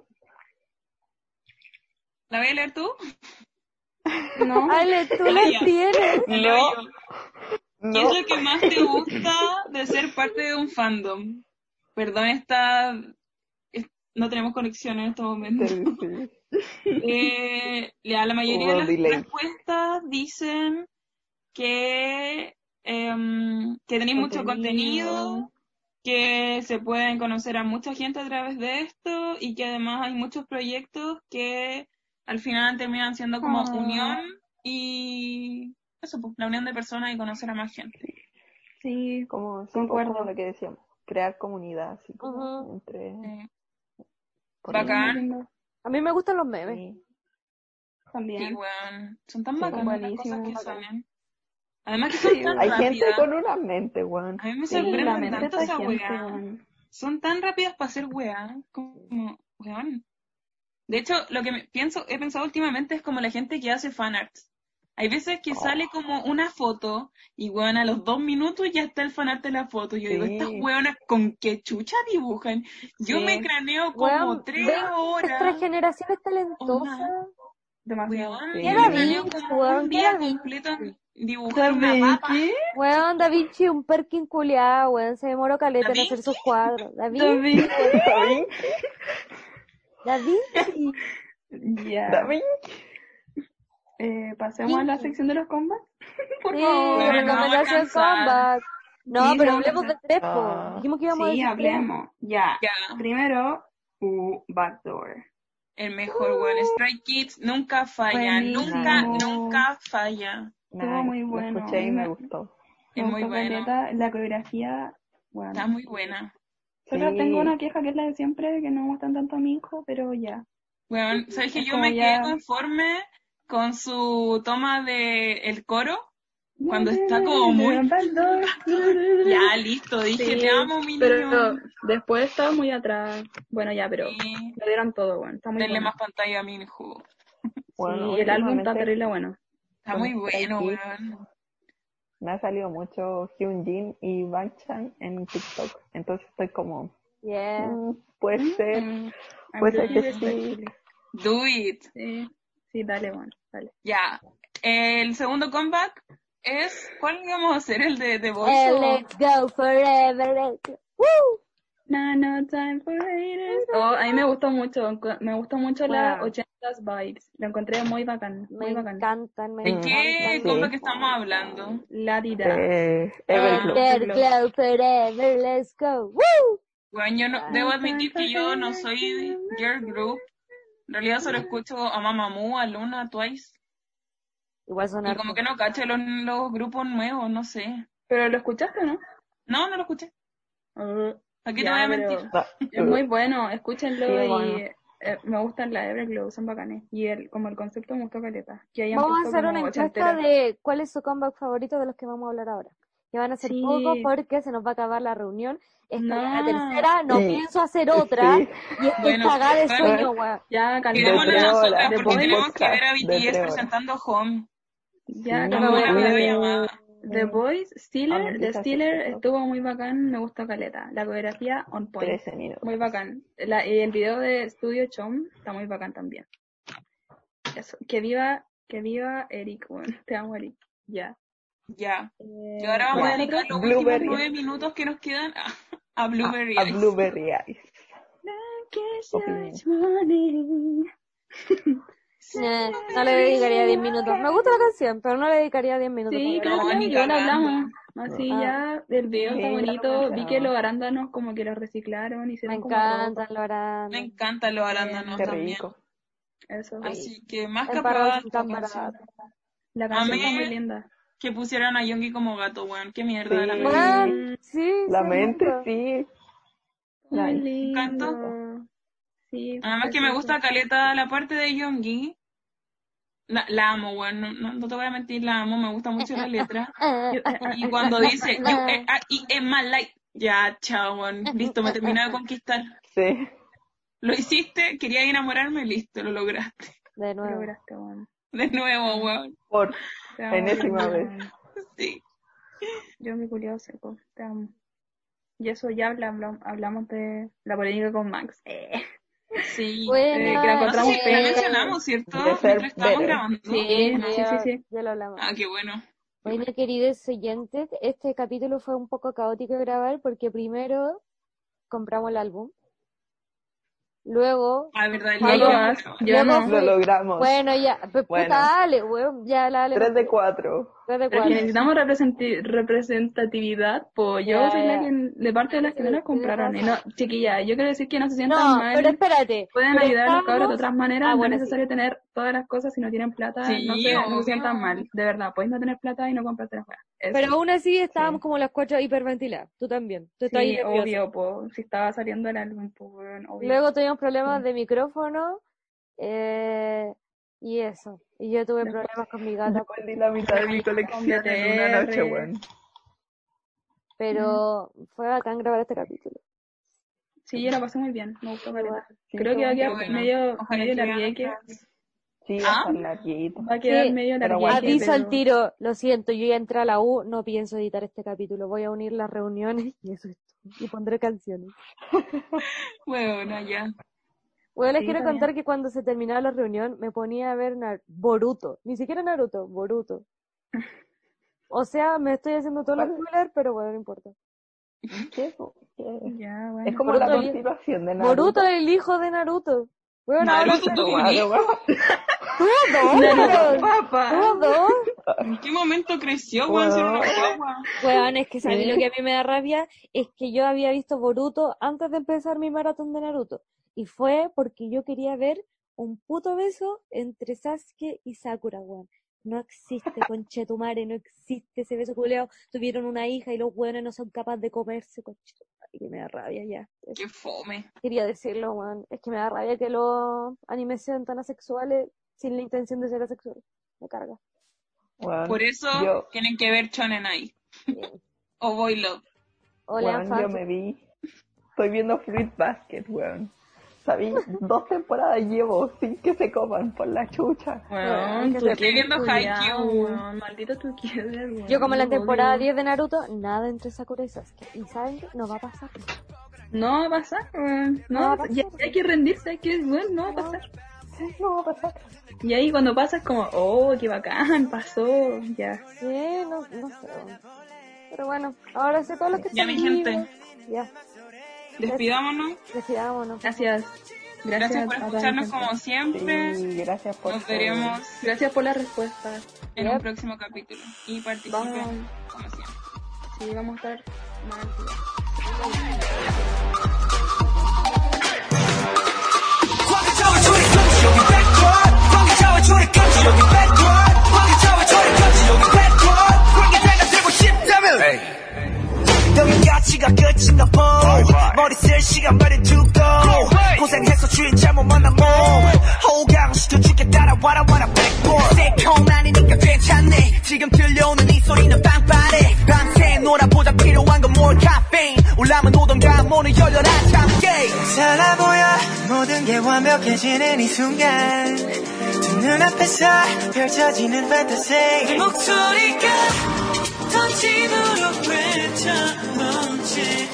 ¿La voy a leer tú? No, *laughs* Ale, tú la tienes. No. yo. ¿Qué No. es lo que más te gusta de ser parte de un fandom? Perdón, esta... es- No tenemos conexión en este momento. Sí, *laughs* sí. Eh, ya, la mayoría de las delay. respuestas dicen que, em, que tenéis mucho contenido, que se pueden conocer a mucha gente a través de esto y que además hay muchos proyectos que al final terminan siendo como Ah. unión y eso, pues, la unión de personas y conocer a más gente. sí, Como, sí, Concuerdo. lo que decíamos, crear comunidad, así como entre... Bacán. A mí me gustan los memes. Sí. sí, También. weón, son tan Sí, bacanas las cosas que salen. Además que son tan Hay gente con una mente, weón. A mí me Sí, sorprende tanto esa weá. son tan rápidas para hacer weá, como, weón. De hecho, lo que me pienso, he pensado últimamente es como la gente que hace fanarts. Hay veces que Oh. sale como una foto y weón a los dos minutos ya está el fanart de la foto. Yo digo, estas weonas con qué chucha dibujan. Yo Sí. me craneo como Weón, tres horas. Nuestra generación es talentosa. Demasiado. Weón, Sí. yo Era me craneo Vinci, como weón, un ¿qué día Vinci? completo dibujar una papa. Weón, Da Vinci, un perkin culiado, weón, se demoró caleta ¿Da en hacer Vinci? sus cuadros. Da Vinci, David. *laughs* David, Da Vinci. Ya. David. Eh, pasemos a la sección de los combats. *laughs* Por Sí, favor. No a comeback. No, Sí, pero hablemos de tres, po. Ah. Dijimos que íbamos a Sí, decir tres. hablemos. Ya. Ya. Primero, uh, Backdoor. El mejor, weón. Strike Kids nunca falla. Buenísimo. Nunca, nunca falla. Estuvo muy lo bueno. escuché y me gustó. Es Me muy buena. La coreografía, bueno. Está muy buena. Solo Sí. tengo una queja que es la de siempre, que no me gustan tanto a mi hijo, pero ya. Weón, ¿sabes que yo me ya- quedé conforme con su toma de el coro? Cuando está como muy-. Ya, listo, dije, Sí, te amo, mi Pero niño. después estaba muy atrás. Bueno, ya, pero Sí, lo dieron todo, bueno. Está muy denle bueno. más pantalla a mi hijo. Bueno, sí, el álbum está terrible bueno. Está muy bueno, weón. Me ha salido mucho Hyunjin y Bangchan en TikTok. Entonces estoy como, Yeah. mm, puede ser, Mm, puede I'm ser que sí. Do it. Sí, sí, dale, bueno, dale. Ya. El segundo comeback es, ¿cuál íbamos a hacer? ¿El de The Voice? Eh, let's go forever. let's go. Woo. No, no time for haters. Oh, a mí me gustó mucho, me gustó mucho la 80s vibes. Lo encontré muy bacán, Me muy bacán. encantan, me ¿De Mm, qué encantan. sí. comeback estamos hablando? La dida. Eh, Ah. Everglow. Forever, let's go. Woo. Bueno, yo no, debo admitir que yo no soy girl group. En realidad solo escucho a Mamamoo, a Luna, a Twice. Igual son Y como que no cacho los, los grupos nuevos, no sé. Pero lo escuchaste, ¿no? No, no lo escuché. Uh, ¿A qué te Ya, voy a pero- mentir? No, Es muy bueno, escúchenlo Sí, y bueno. Eh, me gustan las Everglow, son bacanes. Y el, como el concepto me gustó caleta. Que hayan Vamos a hacer una encuesta de cuál es su comeback favorito de los que vamos a hablar ahora. Que van a ser Sí. pocos porque se nos va a acabar la reunión. Es la No. tercera, no Sí. pienso hacer otra. Sí. Y estoy Bueno, cagada de sueño, weón. Ya, nosotras de porque tenemos que ver a BTS presentando Home. Ya, bueno. The Boys, Ah, Steeler, The Steeler estuvo muy bacán, me gustó caleta. La coreografía on point. 13 minutos. Muy bacán. La- y el video de Studio Chom está muy bacán también. Eso. Que viva, que viva Eric, bueno, *laughs* te amo Eric. Ya. Ya. Eh, Y ahora vamos ¿cuál a dedicar los últimos nueve minutos que nos quedan a, a Blueberry A, a Eyes. Blueberry Eyes. *laughs* Eh, no le dedicaría 10 minutos. Me gusta la canción, pero no le dedicaría 10 minutos. Sí, creo que ni cagando. hablamos. Así Ah. ya, el video está Sí, bonito. Vi que los arándanos como que los reciclaron y Me hicieron como encantan los arandas. Me encantan los arándanos también. rico. Eso. Así que más que canción. baratos. La canción está Amé. muy linda. Que pusieran a Youngi como gato, weón. Qué mierda. Sí. la. Weón, sí, La sí, mente, sí. Lindo. encantó. Sí. Además que me gusta caleta la parte de Youngi. La, la amo, weón. No, no, no te voy a mentir, la amo. Me gusta mucho la letra. Y cuando dice, ah, you ah. eh, ah, y es más light. Ya, chao, weón. Listo, me terminé de conquistar. Sí. Lo hiciste, quería enamorarme, listo, lo lograste. De Lo nuevo. lograste, weón. De nuevo, weón. Por enésima vez. Sí. Yo mi culiado seco. Te amo. Y eso ya habla- hablamos de la polémica con Max. Eh. Sí. Bueno, Eh, que la No sé encontramos si la mencionamos, ¿cierto? Mientras estábamos grabando. Sí, Sí, sí, sí, sí. Ya lo hablamos. Ah, qué bueno. Bueno, queridos oyentes, este capítulo fue un poco caótico de grabar porque primero compramos el álbum. Luego, Ah, verdad, libro, lo no. Lo logramos. bueno, ya, pues Bueno. puta Ale, weón, ya la Ale. 3 de 4. De que necesitamos representatividad, pues yo soy la que, de parte de las que no la compraron. Y no, chiquilla, yo quiero decir que no se sientan No, mal. pero espérate. Pueden pero ayudar a los cabros de otras maneras, Ah, no es sí. necesario tener todas las cosas si no tienen plata, Sí, no, se, no obvio. se sientan mal, de verdad, puedes no tener plata y no comprarte las. Eso. Pero aún así estábamos Sí. como las cuatro hiperventiladas. Tú también. Tú estás ahí sí, obvio, pues, si estaba saliendo el álbum, pues, obvio. Luego tuvimos problemas Sí. de micrófono. eh, y eso. Y yo tuve problemas con mi *laughs* gata. Yo perdí la mitad de mi *laughs* colección en una noche, weón. Pero fue bacán grabar este capítulo. Sí, yo la pasé muy bien, me gustó caleta. Sí, Creo que va a quedar bueno. medio, Ojalá medio largueque, Sí, ¿Ah? va a estar larguito. va a quedar Sí, medio largueque. Aviso al pero- tiro, lo siento, yo ya entré a la U, no pienso editar este capítulo, voy a unir las reuniones *laughs* y eso es todo. Y pondré canciones. Bueno, ya. Bueno, les Sí, quiero contar que cuando se terminaba la reunión me ponía a ver Nar- Boruto, ni siquiera Naruto, Boruto. O sea, me estoy haciendo todo lo spoiler, pero bueno, no importa. ¿Qué? ¿Qué? Ya, bueno. Es como Boruto la el- continuación de Naruto. Boruto es el hijo de Naruto. Bueno, Naruto se- tuvo un Madre, hijo. weón. Tuvo dos, Papá. tuvo dos. ¿En qué momento creció, weón? Una guagua. Weón, es que ¿sabes Sí. lo que a mí me da rabia? Es que yo había visto Boruto antes de empezar mi maratón de Naruto. Y fue porque yo quería ver un puto beso entre Sasuke y Sakura, weón. No existe, conchetumare, no existe ese beso culeado. Tuvieron una hija y los weones no son capaces de comerse, conchetumare. Que me da rabia ya. Qué fome. Quería decirlo, weón. Es que me da rabia que los animes sean tan asexuales sin la intención de ser asexuales. Me carga. Por eso yo, tienen que ver Shonen Ai. Bien. O Boy Love. O lean weón, yo me vi. Estoy viendo Fruit Basket, weón. ¿Sabí? Dos temporadas llevo sin que se coman por la chucha. Que te- qué viendo Haikyuu. Maldito tú quieres. Yo como en la temporada odio. 10 de Naruto, nada entre Sakura y Sasuke. Y saben que no va a pasar. No va a pasar. No va a pasar. ya hay que rendirse, hay que, weón, no va a pasar. No va a pasar. Y ahí cuando pasa es como, oh, qué bacán, pasó, ya. Sí, no, no sé. bueno. Pero bueno, ahora sé todo lo que Ya, mi gente. Ya, Despidámonos. despidámonos. Gracias. Gracias, Gracias por escucharnos como siempre. Sí, gracias por Nos todo. veremos Gracias por la respuesta. en Yep. un próximo capítulo. Y participen como siempre. Sí, vamos a estar más 여기까지 시가 끝인가 보 머리 쓸 시간 말을 두고 고생해서 주인 잘못 만난 몸 호강 시켜 줄게 따라와라 와라 백볼 새콤 아니니까 괜찮네. 지금 들려오는 이 소리는 빵빠레. 밤새 놀아보자 필요한 건 more caffeine 올라면 오던가 문을 열려라 참게 살아보여 모든 게 완벽해지는 이 순간. 두 눈앞에서 펼쳐지는 fantasy 목소리가 던진 후로 되찾던 채